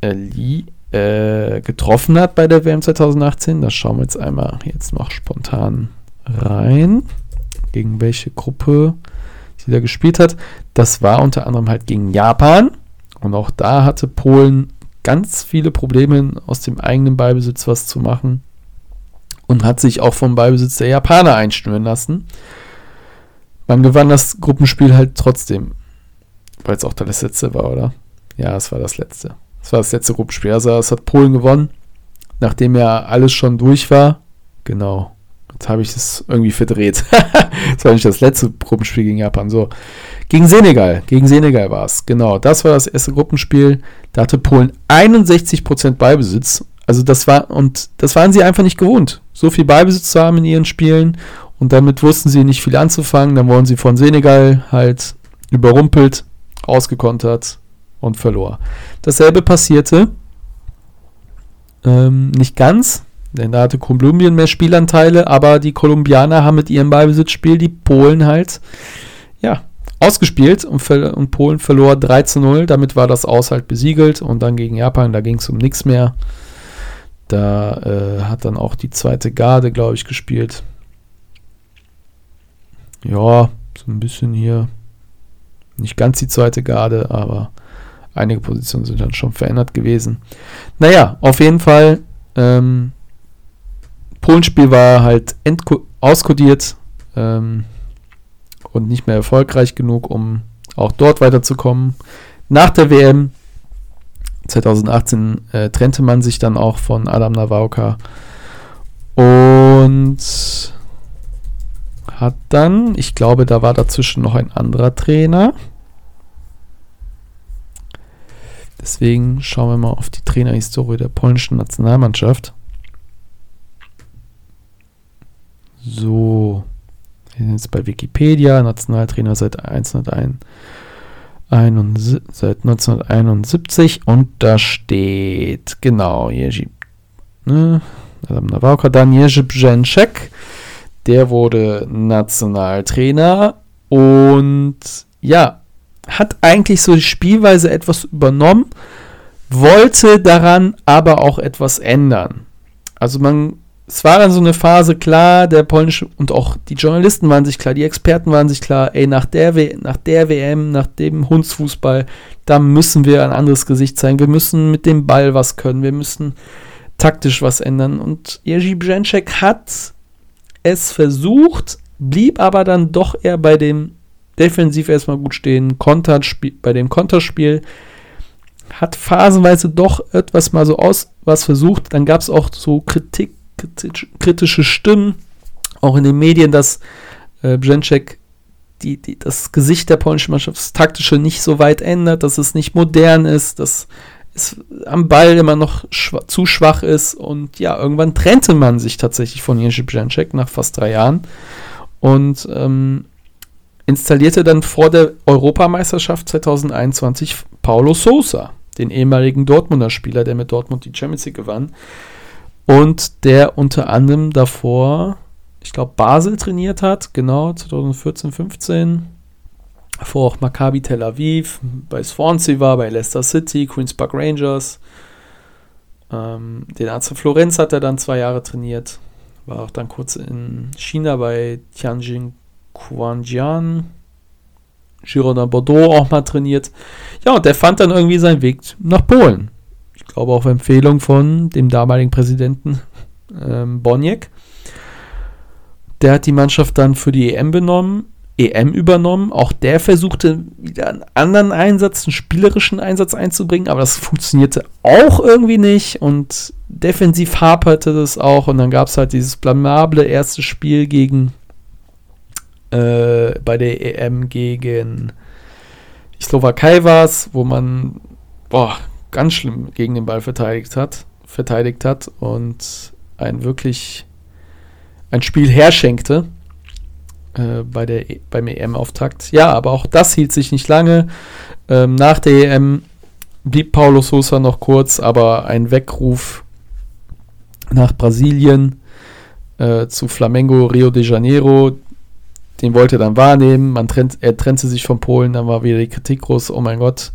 äh, äh, getroffen hat bei der WM 2018. Da schauen wir jetzt einmal jetzt noch spontan rein, gegen welche Gruppe sie da gespielt hat. Das war unter anderem halt gegen Japan. Und auch da hatte Polen ganz viele Probleme aus dem eigenen Ballbesitz was zu machen und hat sich auch vom Ballbesitz der Japaner einstürmen lassen. Man gewann das Gruppenspiel halt trotzdem, weil es auch das letzte war, oder? Ja, es war das letzte. Es war das letzte Gruppenspiel. Also es hat Polen gewonnen, nachdem ja alles schon durch war. Genau. Jetzt habe ich es irgendwie verdreht. das war nicht das letzte Gruppenspiel gegen Japan. So. Gegen Senegal. Gegen Senegal war es. Genau. Das war das erste Gruppenspiel. Da hatte Polen 61% Ballbesitz. Also das war, und das waren sie einfach nicht gewohnt. So viel Ballbesitz zu haben in ihren Spielen. Und damit wussten sie nicht viel anzufangen. Dann wurden sie von Senegal halt überrumpelt, ausgekontert und verlor. Dasselbe passierte. Ähm, nicht ganz, denn da hatte Kolumbien mehr Spielanteile, aber die Kolumbianer haben mit ihrem Ballbesitzspiel die Polen halt, ja, ausgespielt und, und, Polen verlor 3 zu 0. Damit war das Aus halt besiegelt und dann gegen Japan, da ging es um nichts mehr. Da äh, hat dann auch die zweite Garde, glaube ich, gespielt. Ja, so ein bisschen hier. Nicht ganz die zweite Garde, aber einige Positionen sind dann schon verändert gewesen. Naja, auf jeden Fall ähm, Polenspiel war halt auskodiert ähm, und nicht mehr erfolgreich genug, um auch dort weiterzukommen. Nach der WM 2018 äh, trennte man sich dann auch von Adam Nawałka und hat dann, ich glaube, da war dazwischen noch ein anderer Trainer. Deswegen schauen wir mal auf die Trainerhistorie der polnischen Nationalmannschaft. So, wir sind jetzt bei Wikipedia, Nationaltrainer seit 1901, seit 1971 und da steht, genau, Jerzy, ne, Nawałka, dann Jerzy Brzęczek, der wurde Nationaltrainer. Und ja, hat eigentlich so die Spielweise etwas übernommen, wollte daran aber auch etwas ändern. Also man es war dann so eine Phase, klar, der polnische und auch die Journalisten waren sich klar, die Experten waren sich klar, ey, nach der, w nach der WM, nach dem Hundsfußball, da müssen wir ein anderes Gesicht zeigen. Wir müssen mit dem Ball was können, wir müssen taktisch was ändern. Und Jerzy Brzęczek hat es versucht, blieb aber dann doch eher bei dem defensiv erstmal gut stehen, Konter, bei dem Konterspiel hat phasenweise doch etwas mal so aus was versucht. Dann gab es auch so Kritik, kritische Stimmen, auch in den Medien, dass äh, Brzęczek die, die, das Gesicht der polnischen Mannschaft, das taktische nicht so weit ändert, dass es nicht modern ist, dass es am Ball immer noch schwa zu schwach ist. Und ja, irgendwann trennte man sich tatsächlich von Jerzy Brzęczek nach fast drei Jahren und ähm, installierte dann vor der Europameisterschaft 2021 Paulo Sousa, den ehemaligen Dortmunder Spieler, der mit Dortmund die Champions League gewann und der unter anderem davor, ich glaube, Basel trainiert hat, genau, 2014, 15. Davor auch Maccabi Tel Aviv, bei Swansea war, bei Leicester City, Queen's Park Rangers. Ähm, den AC Florenz hat er dann zwei Jahre trainiert. War auch dann kurz in China bei Tianjin Quanjian. Girona Bordeaux auch mal trainiert. Ja, und der fand dann irgendwie seinen Weg nach Polen. Glaube auf Empfehlung von dem damaligen Präsidenten ähm, Boniek. Der hat die Mannschaft dann für die EM benommen, EM übernommen. Auch der versuchte wieder einen anderen Einsatz, einen spielerischen Einsatz einzubringen, aber das funktionierte auch irgendwie nicht und defensiv haperte das auch und dann gab es halt dieses blamable erste Spiel gegen äh, bei der EM gegen die Slowakei war es, wo man boah, ganz schlimm gegen den Ball verteidigt hat, verteidigt hat und ein wirklich ein Spiel herschenkte äh, bei der, e beim EM-Auftakt. Ja, aber auch das hielt sich nicht lange. Ähm, nach der EM blieb Paulo Sosa noch kurz, aber ein Weckruf nach Brasilien äh, zu Flamengo Rio de Janeiro, den wollte er dann wahrnehmen. Man trennt, er trennte sich von Polen, dann war wieder die Kritik groß, oh mein Gott,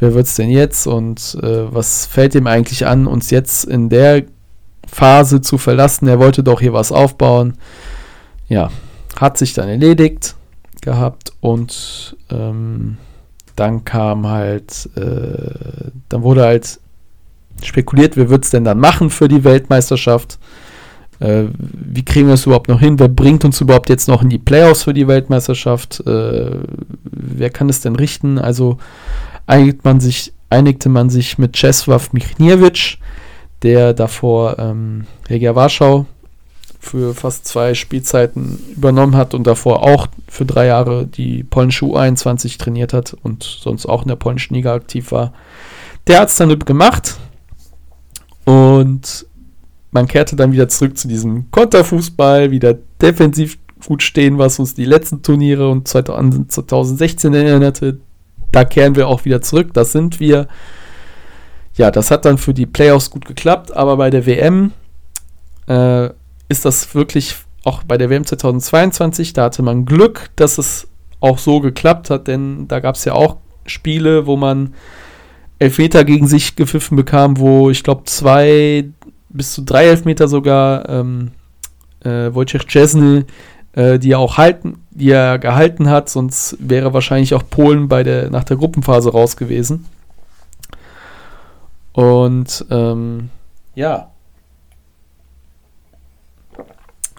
wer wird es denn jetzt und äh, was fällt ihm eigentlich an, uns jetzt in der Phase zu verlassen? Er wollte doch hier was aufbauen. Ja, hat sich dann erledigt gehabt und ähm, dann kam halt, äh, dann wurde halt spekuliert, wer wird es denn dann machen für die Weltmeisterschaft? Äh, wie kriegen wir es überhaupt noch hin? Wer bringt uns überhaupt jetzt noch in die Playoffs für die Weltmeisterschaft? Äh, wer kann es denn richten? Also einigt man sich, einigte man sich mit Czesław Michniewicz, der davor ähm, Regia Warschau für fast zwei Spielzeiten übernommen hat und davor auch für drei Jahre die polnische U21 trainiert hat und sonst auch in der polnischen Liga aktiv war. Der hat es dann gemacht und man kehrte dann wieder zurück zu diesem Konterfußball, wieder defensiv gut stehen, was uns die letzten Turniere und 2016 erinnerte. Da kehren wir auch wieder zurück. Das sind wir. Ja, das hat dann für die Playoffs gut geklappt, aber bei der WM äh, ist das wirklich auch bei der WM 2022, da hatte man Glück, dass es auch so geklappt hat, denn da gab es ja auch Spiele, wo man Elfmeter gegen sich gepfiffen bekam, wo ich glaube zwei bis zu drei Elfmeter sogar ähm, äh, Wojciech Czesny, äh, die er auch halten, die er gehalten hat, sonst wäre wahrscheinlich auch Polen bei der, nach der Gruppenphase raus gewesen. Und ähm, ja.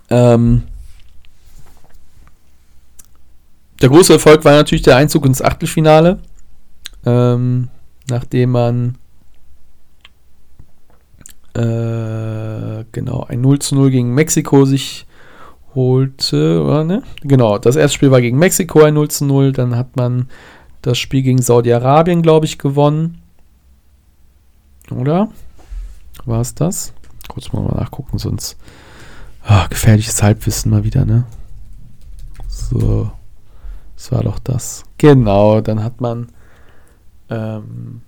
Ähm, der große Erfolg war natürlich der Einzug ins Achtelfinale, ähm, nachdem man äh, genau, ein 0 zu 0 gegen Mexiko sich holte, oder ne? Genau, das erste Spiel war gegen Mexiko ein 0 zu 0, dann hat man das Spiel gegen Saudi-Arabien, glaube ich, gewonnen. Oder? War es das? Kurz mal nachgucken, sonst. Oh, gefährliches Halbwissen mal wieder, ne? So. Das war doch das. Genau, dann hat man ähm,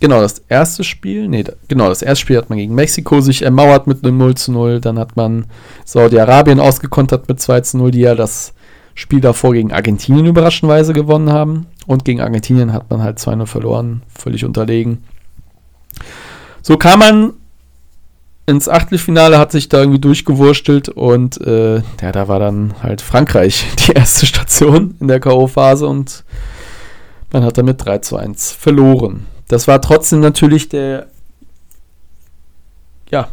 Genau, das erste Spiel, nee, genau, das erste Spiel hat man gegen Mexiko sich ermauert mit einem 0 zu 0. Dann hat man Saudi-Arabien ausgekontert mit 2 zu 0, die ja das Spiel davor gegen Argentinien überraschenderweise gewonnen haben. Und gegen Argentinien hat man halt 2-0 verloren, völlig unterlegen. So kam man ins Achtelfinale, hat sich da irgendwie durchgewurstelt und äh, ja, da war dann halt Frankreich die erste Station in der K.O.-Phase und man hat damit 3 zu 1 verloren. Das war trotzdem natürlich der, ja,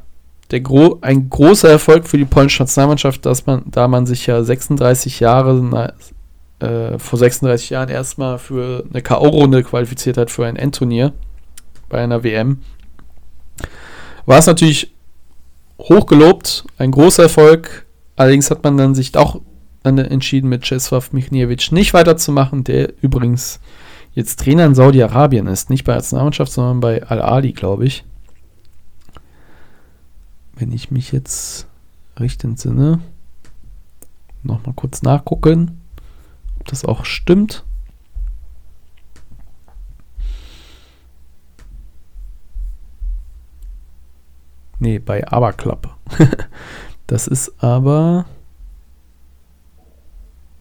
der gro ein großer Erfolg für die polnische Nationalmannschaft, dass man, da man sich ja 36 Jahre, äh, vor 36 Jahren erstmal für eine K.O.-Runde qualifiziert hat für ein Endturnier bei einer WM, war es natürlich hochgelobt, ein großer Erfolg. Allerdings hat man dann sich auch dann entschieden, mit Czesław Michniewicz nicht weiterzumachen, der übrigens jetzt Trainer in Saudi-Arabien ist. Nicht bei Nationalmannschaft, sondern bei Al-Ali, glaube ich. Wenn ich mich jetzt recht entsinne, nochmal kurz nachgucken, ob das auch stimmt. Nee, bei Aberclub. das ist aber.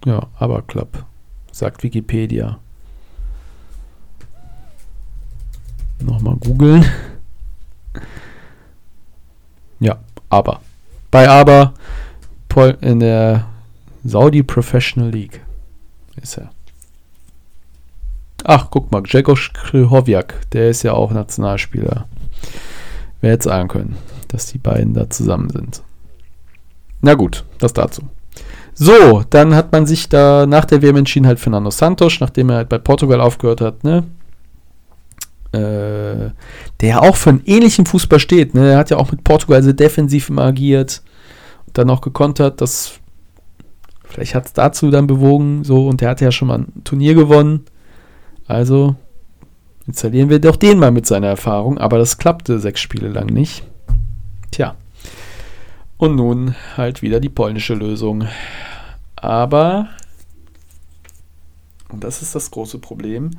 Ja, Aberclub, sagt Wikipedia. Nochmal googeln. Ja, aber. Bei aber in der Saudi Professional League ist er. Ach, guck mal, Grzegorz Krychowiak, der ist ja auch Nationalspieler. Wer hätte sagen können, dass die beiden da zusammen sind. Na gut, das dazu. So, dann hat man sich da nach der WM entschieden, halt Fernando Santos, nachdem er halt bei Portugal aufgehört hat, ne? Äh, der auch für einen ähnlichen Fußball steht, ne? Er hat ja auch mit Portugal sehr defensiv immer agiert und dann auch gekontert, das vielleicht hat es dazu dann bewogen, so, und der hat ja schon mal ein Turnier gewonnen. Also, Installieren wir doch den mal mit seiner Erfahrung, aber das klappte sechs Spiele lang nicht. Tja. Und nun halt wieder die polnische Lösung. Aber, und das ist das große Problem,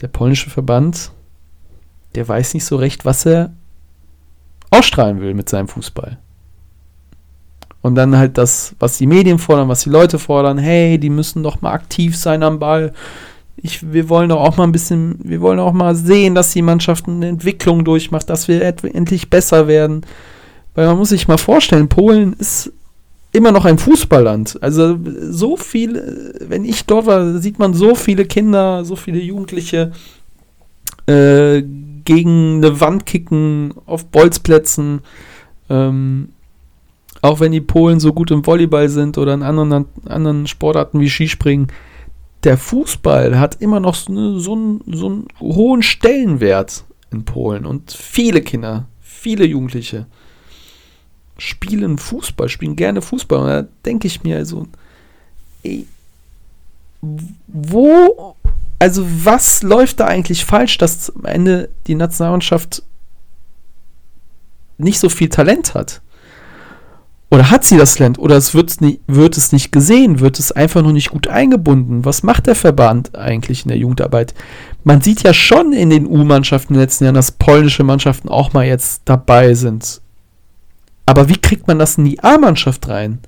der polnische Verband, der weiß nicht so recht, was er ausstrahlen will mit seinem Fußball. Und dann halt das, was die Medien fordern, was die Leute fordern, hey, die müssen doch mal aktiv sein am Ball, ich, wir wollen doch auch mal ein bisschen, wir wollen auch mal sehen, dass die Mannschaft eine Entwicklung durchmacht, dass wir endlich besser werden. Weil man muss sich mal vorstellen, Polen ist immer noch ein Fußballland. Also so viel, wenn ich dort war, sieht man so viele Kinder, so viele Jugendliche äh, gegen eine Wand kicken auf Bolzplätzen. Ähm, auch wenn die Polen so gut im Volleyball sind oder in anderen, anderen Sportarten wie Skispringen der Fußball hat immer noch so, eine, so, einen, so einen hohen Stellenwert in Polen und viele Kinder, viele Jugendliche spielen Fußball, spielen gerne Fußball. Und da denke ich mir also, ey, wo, also was läuft da eigentlich falsch, dass am Ende die Nationalmannschaft nicht so viel Talent hat? Oder hat sie das Land? Oder es wird, nie, wird es nicht gesehen? Wird es einfach noch nicht gut eingebunden? Was macht der Verband eigentlich in der Jugendarbeit? Man sieht ja schon in den U-Mannschaften in den letzten Jahren, dass polnische Mannschaften auch mal jetzt dabei sind. Aber wie kriegt man das in die A-Mannschaft rein?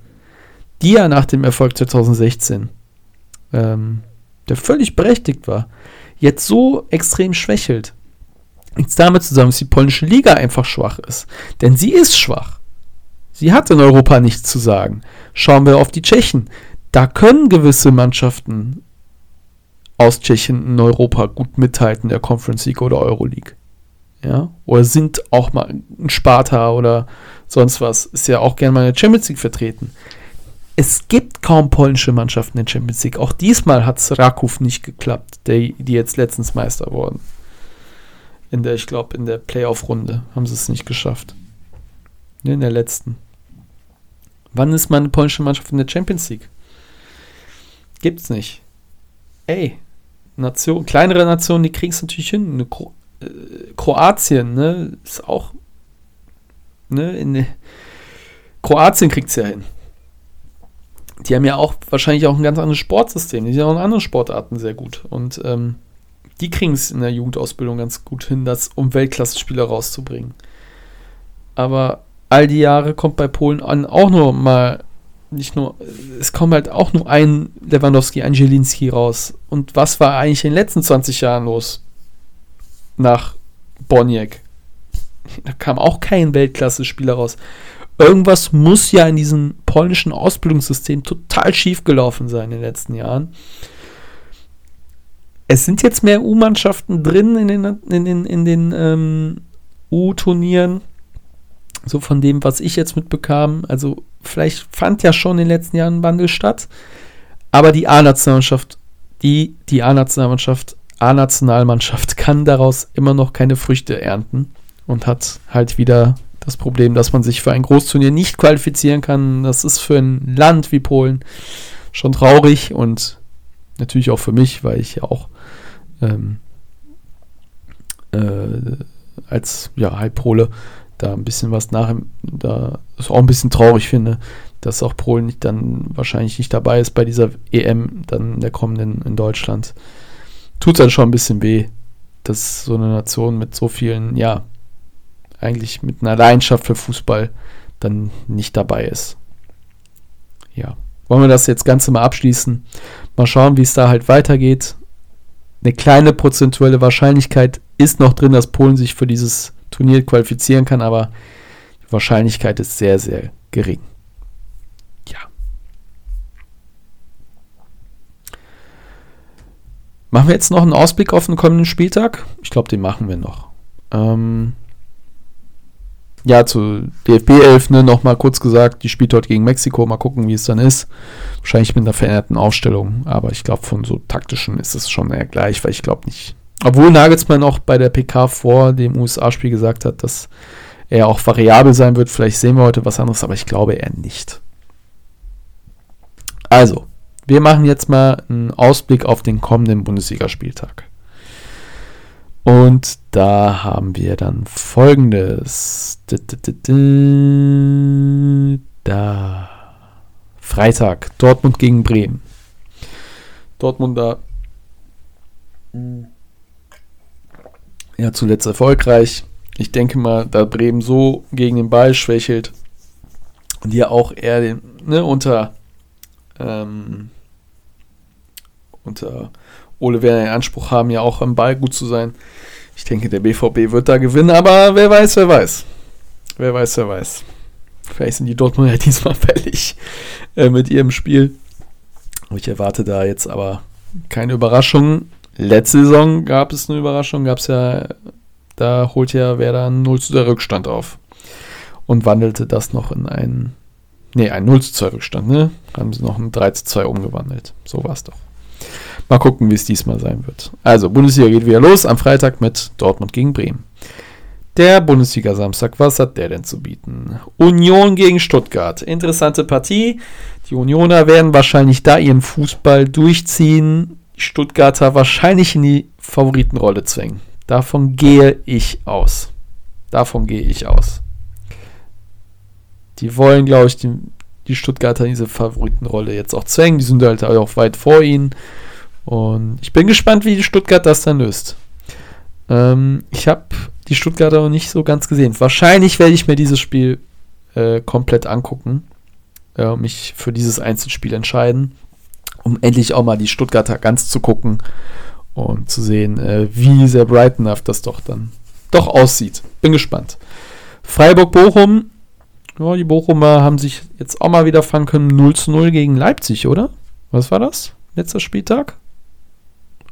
Die ja nach dem Erfolg 2016, ähm, der völlig berechtigt war, jetzt so extrem schwächelt. Nichts damit zusammen, dass die polnische Liga einfach schwach ist. Denn sie ist schwach. Sie hat in Europa nichts zu sagen. Schauen wir auf die Tschechen. Da können gewisse Mannschaften aus Tschechien in Europa gut mithalten, der Conference League oder Euroleague. Ja, oder sind auch mal ein Sparta oder sonst was, ist ja auch gerne mal in der Champions League vertreten. Es gibt kaum polnische Mannschaften in der Champions League. Auch diesmal hat es Raków nicht geklappt, die, die jetzt letztens Meister wurden. In der, ich glaube, in der Playoff-Runde haben sie es nicht geschafft. In der letzten. Wann ist meine polnische Mannschaft in der Champions League? Gibt's nicht. Ey, Nation, kleinere Nationen, die kriegen es natürlich hin. Eine Kro äh, Kroatien, ne, ist auch, ne, in Kroatien kriegt es ja hin. Die haben ja auch wahrscheinlich auch ein ganz anderes Sportsystem. Die sind auch in anderen Sportarten sehr gut. Und ähm, die kriegen es in der Jugendausbildung ganz gut hin, das um Weltklasse-Spieler rauszubringen. Aber all die Jahre kommt bei Polen an auch nur mal, nicht nur, es kommt halt auch nur ein Lewandowski, ein Jelinski raus. Und was war eigentlich in den letzten 20 Jahren los? Nach Boniek. Da kam auch kein Weltklasse-Spieler raus. Irgendwas muss ja in diesem polnischen Ausbildungssystem total schief gelaufen sein in den letzten Jahren. Es sind jetzt mehr U-Mannschaften drin in den, in den, in den ähm, U-Turnieren So von dem, was ich jetzt mitbekam. Also vielleicht fand ja schon in den letzten Jahren ein Wandel statt. Aber die A-Nationalmannschaft, die, die A-Nationalmannschaft, A-Nationalmannschaft kann daraus immer noch keine Früchte ernten und hat halt wieder das Problem, dass man sich für ein Großturnier nicht qualifizieren kann. Das ist für ein Land wie Polen schon traurig und natürlich auch für mich, weil ich ja auch ähm, äh, als ja, Halbpole da ein bisschen was nach, da ist auch ein bisschen traurig finde, dass auch Polen nicht dann wahrscheinlich nicht dabei ist bei dieser EM dann der kommenden in Deutschland. Tut dann schon ein bisschen weh, dass so eine Nation mit so vielen, ja, eigentlich mit einer Leidenschaft für Fußball dann nicht dabei ist. Ja, wollen wir das jetzt Ganze mal abschließen. Mal schauen, wie es da halt weitergeht. Eine kleine prozentuelle Wahrscheinlichkeit ist noch drin, dass Polen sich für dieses Turnier qualifizieren kann, aber die Wahrscheinlichkeit ist sehr, sehr gering. Ja. Machen wir jetzt noch einen Ausblick auf den kommenden Spieltag? Ich glaube, den machen wir noch. Ähm ja, zu DFB 11, ne, nochmal kurz gesagt, die spielt dort gegen Mexiko, mal gucken, wie es dann ist. Wahrscheinlich mit einer veränderten Aufstellung, aber ich glaube, von so taktischen ist es schon eher gleich, weil ich glaube nicht, obwohl Nagelsmann auch bei der PK vor dem USA-Spiel gesagt hat, dass er auch variabel sein wird. Vielleicht sehen wir heute was anderes, aber ich glaube eher nicht. Also, wir machen jetzt mal einen Ausblick auf den kommenden Bundesligaspieltag. Und da haben wir dann folgendes. Da. Freitag, Dortmund gegen Bremen. Dortmunder ja zuletzt erfolgreich. Ich denke mal, da Bremen so gegen den Ball schwächelt und ja auch eher den, ne, unter, ähm, unter Ole Werner in Anspruch haben, ja auch am Ball gut zu sein. Ich denke, der BVB wird da gewinnen, aber wer weiß, wer weiß. Wer weiß, wer weiß. Vielleicht sind die Dortmunder diesmal fällig äh, mit ihrem Spiel. Ich erwarte da jetzt aber keine Überraschungen. Letzte Saison gab es eine Überraschung, gab es ja, da holt ja Werder einen 0 zu 2 Rückstand auf und wandelte das noch in einen, nee, einen 0 zu 2 Rückstand, ne? Haben sie noch einen 3 zu 2 umgewandelt. So war es doch. Mal gucken, wie es diesmal sein wird. Also, Bundesliga geht wieder los am Freitag mit Dortmund gegen Bremen. Der Bundesliga-Samstag, was hat der denn zu bieten? Union gegen Stuttgart. Interessante Partie. Die Unioner werden wahrscheinlich da ihren Fußball durchziehen die Stuttgarter wahrscheinlich in die Favoritenrolle zwängen. Davon gehe ich aus. Davon gehe ich aus. Die wollen, glaube ich, die, die Stuttgarter in diese Favoritenrolle jetzt auch zwängen. Die sind halt auch weit vor ihnen. Und ich bin gespannt, wie Stuttgart das dann löst. Ähm, ich habe die Stuttgarter noch nicht so ganz gesehen. Wahrscheinlich werde ich mir dieses Spiel äh, komplett angucken. Äh, mich für dieses Einzelspiel entscheiden um endlich auch mal die Stuttgarter ganz zu gucken und zu sehen, äh, wie sehr Brightonhaft das doch dann doch aussieht. Bin gespannt. Freiburg-Bochum. Ja, die Bochumer haben sich jetzt auch mal wieder fangen können. 0 zu 0 gegen Leipzig, oder? Was war das? Letzter Spieltag?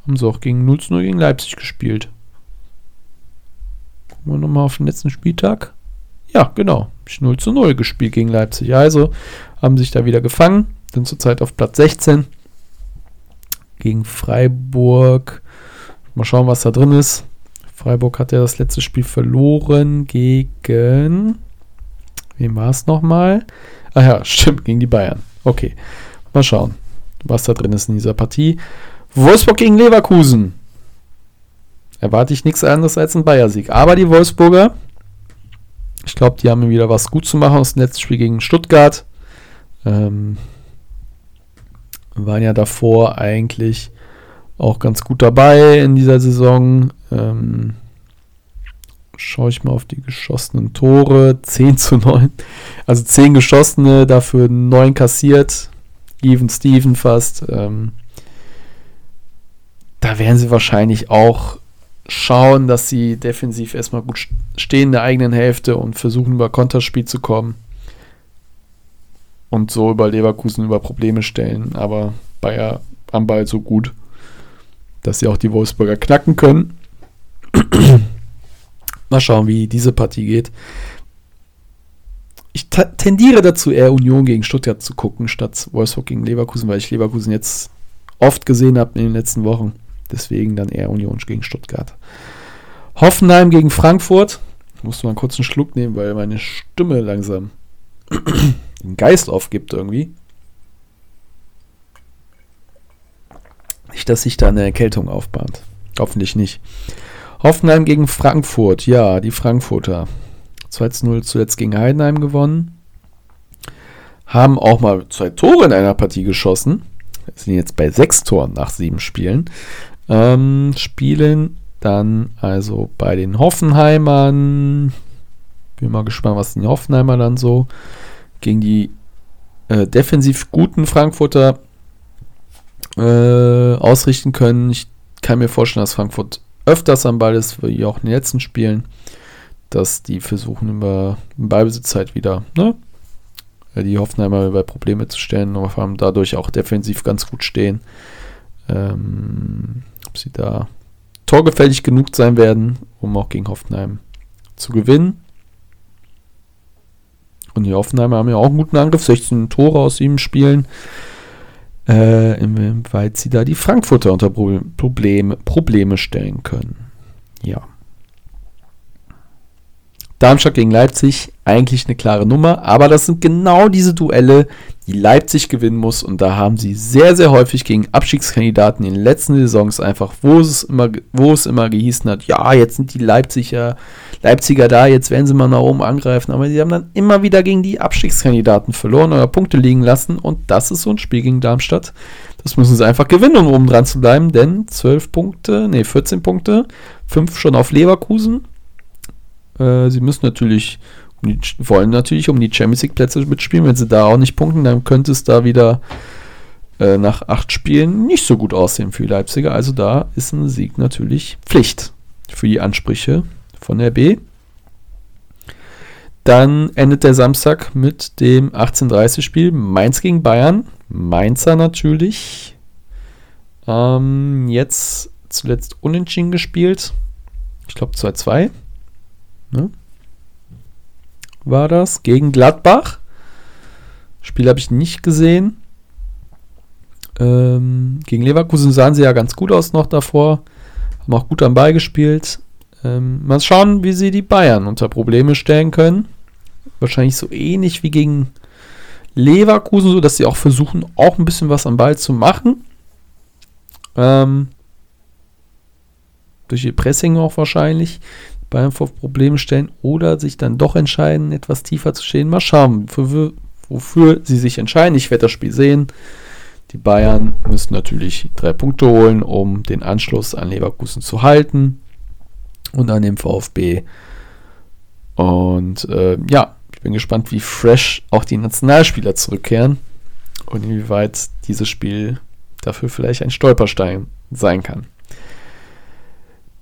Haben sie auch gegen 0 zu 0 gegen Leipzig gespielt. Gucken wir nochmal auf den letzten Spieltag. Ja, genau. 0 zu 0 gespielt gegen Leipzig. Also haben sich da wieder gefangen. Sind zurzeit auf Platz 16 gegen Freiburg. Mal schauen, was da drin ist. Freiburg hat ja das letzte Spiel verloren gegen. Wem war es nochmal? Ah ja, stimmt, gegen die Bayern. Okay. Mal schauen, was da drin ist in dieser Partie. Wolfsburg gegen Leverkusen. Erwarte ich nichts anderes als einen Bayern-Sieg. Aber die Wolfsburger, ich glaube, die haben wieder was gut zu machen aus dem letzten Spiel gegen Stuttgart. Ähm, waren ja davor eigentlich auch ganz gut dabei in dieser Saison. Ähm, schaue ich mal auf die geschossenen Tore. 10 zu 9. Also 10 geschossene, dafür 9 kassiert. Even Steven fast. Ähm, da werden sie wahrscheinlich auch schauen, dass sie defensiv erstmal gut stehen in der eigenen Hälfte und versuchen über Konterspiel zu kommen und so über Leverkusen über Probleme stellen. Aber Bayer am Ball so gut, dass sie auch die Wolfsburger knacken können. Mal schauen, wie diese Partie geht. ich tendiere dazu, eher Union gegen Stuttgart zu gucken, statt Wolfsburg gegen Leverkusen, weil ich Leverkusen jetzt oft gesehen habe in den letzten Wochen. Deswegen dann eher Union gegen Stuttgart. Hoffenheim gegen Frankfurt. Ich muss mal einen kurzen Schluck nehmen, weil meine Stimme langsam den Geist aufgibt irgendwie. Nicht, dass sich da eine Erkältung aufbahnt. Hoffentlich nicht. Hoffenheim gegen Frankfurt. Ja, die Frankfurter. 2-0 zuletzt gegen Heidenheim gewonnen. Haben auch mal zwei Tore in einer Partie geschossen. Sind jetzt bei sechs Toren nach sieben Spielen. Ähm, spielen dann also bei den Hoffenheimern. Bin mal gespannt, was die Hoffenheimer dann so gegen die äh, defensiv guten Frankfurter äh, ausrichten können. Ich kann mir vorstellen, dass Frankfurt öfters am Ball ist, wie auch in den letzten Spielen, dass die versuchen, über Ballbesitzzeit wieder ne, die Hoffenheimer über Probleme zu stellen, aber vor allem dadurch auch defensiv ganz gut stehen. Ähm, sie da torgefällig genug sein werden, um auch gegen Hoffenheim zu gewinnen. Und die Hoffenheimer haben ja auch einen guten Angriff, 16 Tore aus ihm spielen. Äh, inwieweit sie da die Frankfurter unter Probleme, Probleme stellen können. Ja. Darmstadt gegen Leipzig, eigentlich eine klare Nummer, aber das sind genau diese Duelle, die Leipzig gewinnen muss und da haben sie sehr, sehr häufig gegen Abstiegskandidaten in den letzten Saisons einfach, wo es immer, wo es immer gehießen hat, ja, jetzt sind die Leipziger, Leipziger da, jetzt werden sie mal nach oben angreifen, aber sie haben dann immer wieder gegen die Abstiegskandidaten verloren oder Punkte liegen lassen und das ist so ein Spiel gegen Darmstadt. Das müssen sie einfach gewinnen, um oben dran zu bleiben, denn 12 Punkte, nee, 14 Punkte, 5 schon auf Leverkusen, äh, sie müssen natürlich, wollen natürlich um die Champions League Plätze mitspielen. Wenn sie da auch nicht punkten, dann könnte es da wieder äh, nach acht Spielen nicht so gut aussehen für die Leipziger. Also da ist ein Sieg natürlich Pflicht für die Ansprüche von RB. Dann endet der Samstag mit dem 18:30-Spiel Mainz gegen Bayern. Mainzer natürlich. Ähm, jetzt zuletzt unentschieden gespielt. Ich glaube 2-2 ne? war das, gegen Gladbach. Spiel habe ich nicht gesehen. Ähm, gegen Leverkusen sahen sie ja ganz gut aus noch davor. Haben auch gut am Ball gespielt. Ähm, mal schauen, wie sie die Bayern unter Probleme stellen können. Wahrscheinlich so ähnlich wie gegen Leverkusen, so dass sie auch versuchen, auch ein bisschen was am Ball zu machen. Ähm, durch ihr Pressing auch wahrscheinlich. Bayern vor Probleme stellen oder sich dann doch entscheiden, etwas tiefer zu stehen. Mal schauen, wofür, wofür sie sich entscheiden. Ich werde das Spiel sehen. Die Bayern müssen natürlich drei Punkte holen, um den Anschluss an Leverkusen zu halten und an dem VfB. Und äh, ja, ich bin gespannt, wie fresh auch die Nationalspieler zurückkehren und inwieweit dieses Spiel dafür vielleicht ein Stolperstein sein kann.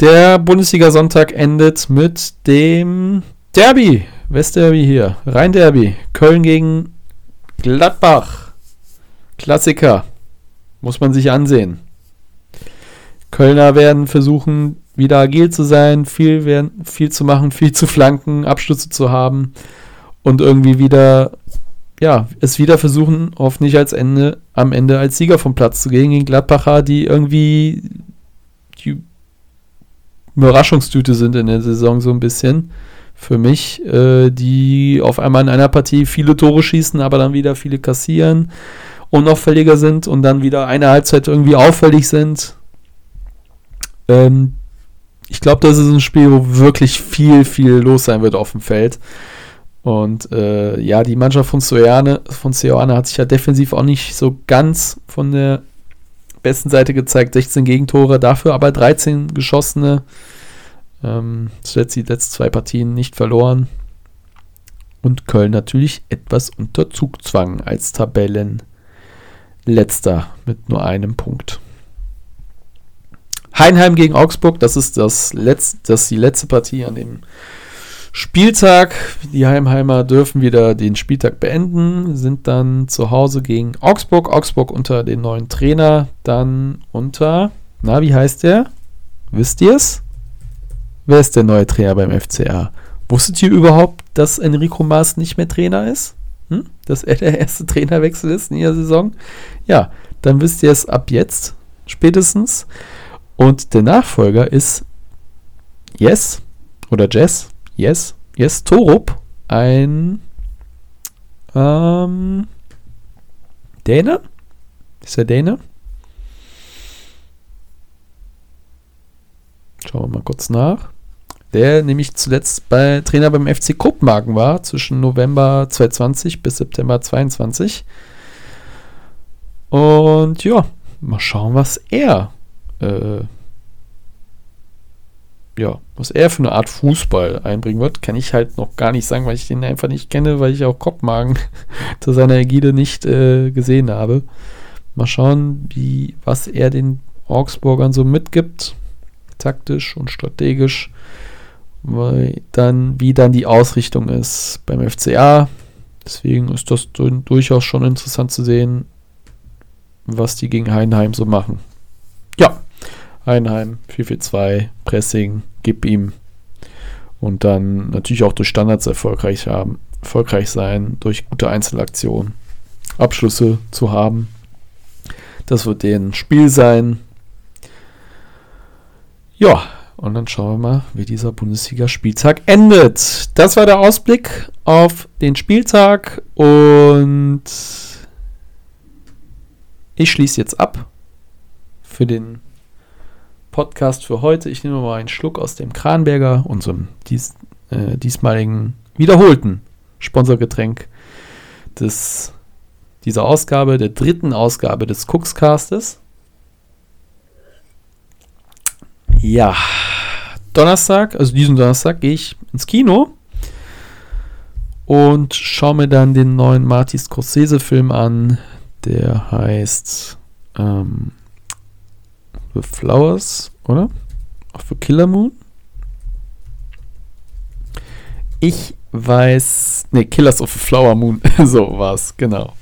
Der Bundesliga-Sonntag endet mit dem Derby. Westderby hier. Rhein-Derby. Köln gegen Gladbach. Klassiker. Muss man sich ansehen. Kölner werden versuchen, wieder agil zu sein, viel, werden, viel zu machen, viel zu flanken, Abstütze zu haben und irgendwie wieder, ja, es wieder versuchen, hoffentlich als Ende, am Ende als Sieger vom Platz zu gehen gegen Gladbacher, die irgendwie Überraschungstüte sind in der Saison so ein bisschen für mich, äh, die auf einmal in einer Partie viele Tore schießen, aber dann wieder viele kassieren, unauffälliger sind und dann wieder eine Halbzeit irgendwie auffällig sind. Ähm, ich glaube, das ist ein Spiel, wo wirklich viel, viel los sein wird auf dem Feld. Und äh, ja, die Mannschaft von Seoane, von hat sich ja defensiv auch nicht so ganz von der besten Seite gezeigt. 16 Gegentore, dafür aber 13 geschossene. Ähm, zuletzt die letzten zwei Partien nicht verloren. Und Köln natürlich etwas unter Zugzwang als Tabellenletzter mit nur einem Punkt. Heinheim gegen Augsburg, das ist das, Letz-, das ist die letzte Partie an dem Spieltag. Die Heimheimer dürfen wieder den Spieltag beenden, sind dann zu Hause gegen Augsburg. Augsburg unter den neuen Trainer, dann unter, na, wie heißt der? Wisst ihr es? Wer ist der neue Trainer beim FCA? Wusstet ihr überhaupt, dass Enrico Maas nicht mehr Trainer ist? Hm? Dass er der erste Trainerwechsel ist in der Saison? Ja, dann wisst ihr es ab jetzt spätestens. Und der Nachfolger ist Yes oder Jess, Yes, Yes Torup, ein ähm, Däne? Ist er Däne? Schauen wir mal kurz nach. Der nämlich zuletzt bei Trainer beim FC Kopenhagen war, zwischen November 2020 bis September 2022. Und ja, mal schauen, was er äh, ja, was er für eine Art Fußball einbringen wird, kann ich halt noch gar nicht sagen, weil ich den einfach nicht kenne, weil ich auch Kopenhagen zu seiner Ägide nicht äh, gesehen habe. Mal schauen, wie, was er den Augsburgern so mitgibt, taktisch und strategisch, weil dann, wie dann die Ausrichtung ist beim FCA. Deswegen ist das durchaus schon interessant zu sehen, was die gegen Heidenheim so machen. Ja, Einheim, 4-4-2, Pressing, gib ihm. Und dann natürlich auch durch Standards erfolgreich, haben, erfolgreich sein, durch gute Einzelaktionen, Abschlüsse zu haben. Das wird deren Spiel sein. Ja, und dann schauen wir mal, wie dieser Bundesliga-Spieltag endet. Das war der Ausblick auf den Spieltag und ich schließe jetzt ab für den Podcast für heute. Ich nehme mal einen Schluck aus dem Kranberger, unserem dies, äh, diesmaligen wiederholten Sponsorgetränk des, dieser Ausgabe, der dritten Ausgabe des Cookscastes. Ja, Donnerstag, also diesen Donnerstag, gehe ich ins Kino und schaue mir dann den neuen Marty Scorsese-Film an, der heißt ähm, The Flowers, oder? Of the Killer Moon? Ich weiß. Ne, Killers of the Flower Moon. so war's, genau.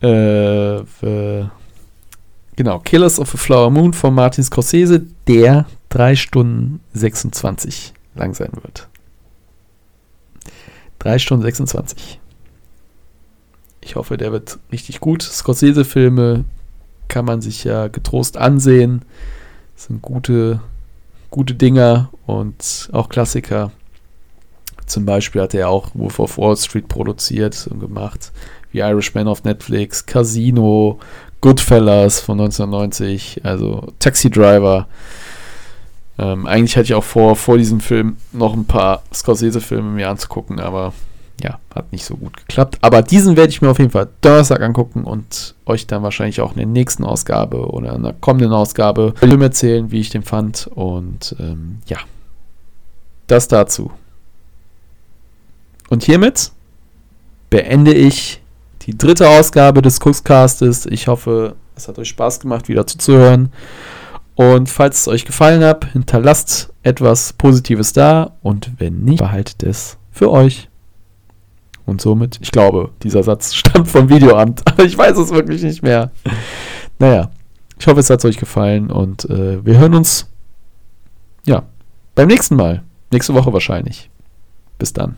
Äh, the, genau, Killers of the Flower Moon von Martin Scorsese, der 3 Stunden 26 lang sein wird. 3 Stunden 26. Ich hoffe, der wird richtig gut. Scorsese-Filme kann man sich ja getrost ansehen. Das sind gute, gute Dinger und auch Klassiker. Zum Beispiel hat er auch Wolf of Wall Street produziert und gemacht, wie Irishman auf Netflix, Casino, Goodfellas von 1990, also Taxi Driver. Ähm, eigentlich hatte ich auch vor, vor diesem Film noch ein paar Scorsese-Filme mir anzugucken, aber ja, hat nicht so gut geklappt. Aber diesen werde ich mir auf jeden Fall Donnerstag angucken und euch dann wahrscheinlich auch in der nächsten Ausgabe oder in der kommenden Ausgabe erzählen, wie ich den fand. Und ähm, ja, das dazu. Und hiermit beende ich die dritte Ausgabe des Cookscastes. Ich hoffe, es hat euch Spaß gemacht, wieder zuzuhören. Und falls es euch gefallen hat, hinterlasst etwas Positives da. Und wenn nicht, behaltet es für euch. Und somit, ich glaube, dieser Satz stammt vom Videoamt, aber ich weiß es wirklich nicht mehr. Naja, ich hoffe, es hat euch gefallen und äh, wir hören uns, ja, beim nächsten Mal. Nächste Woche wahrscheinlich. Bis dann.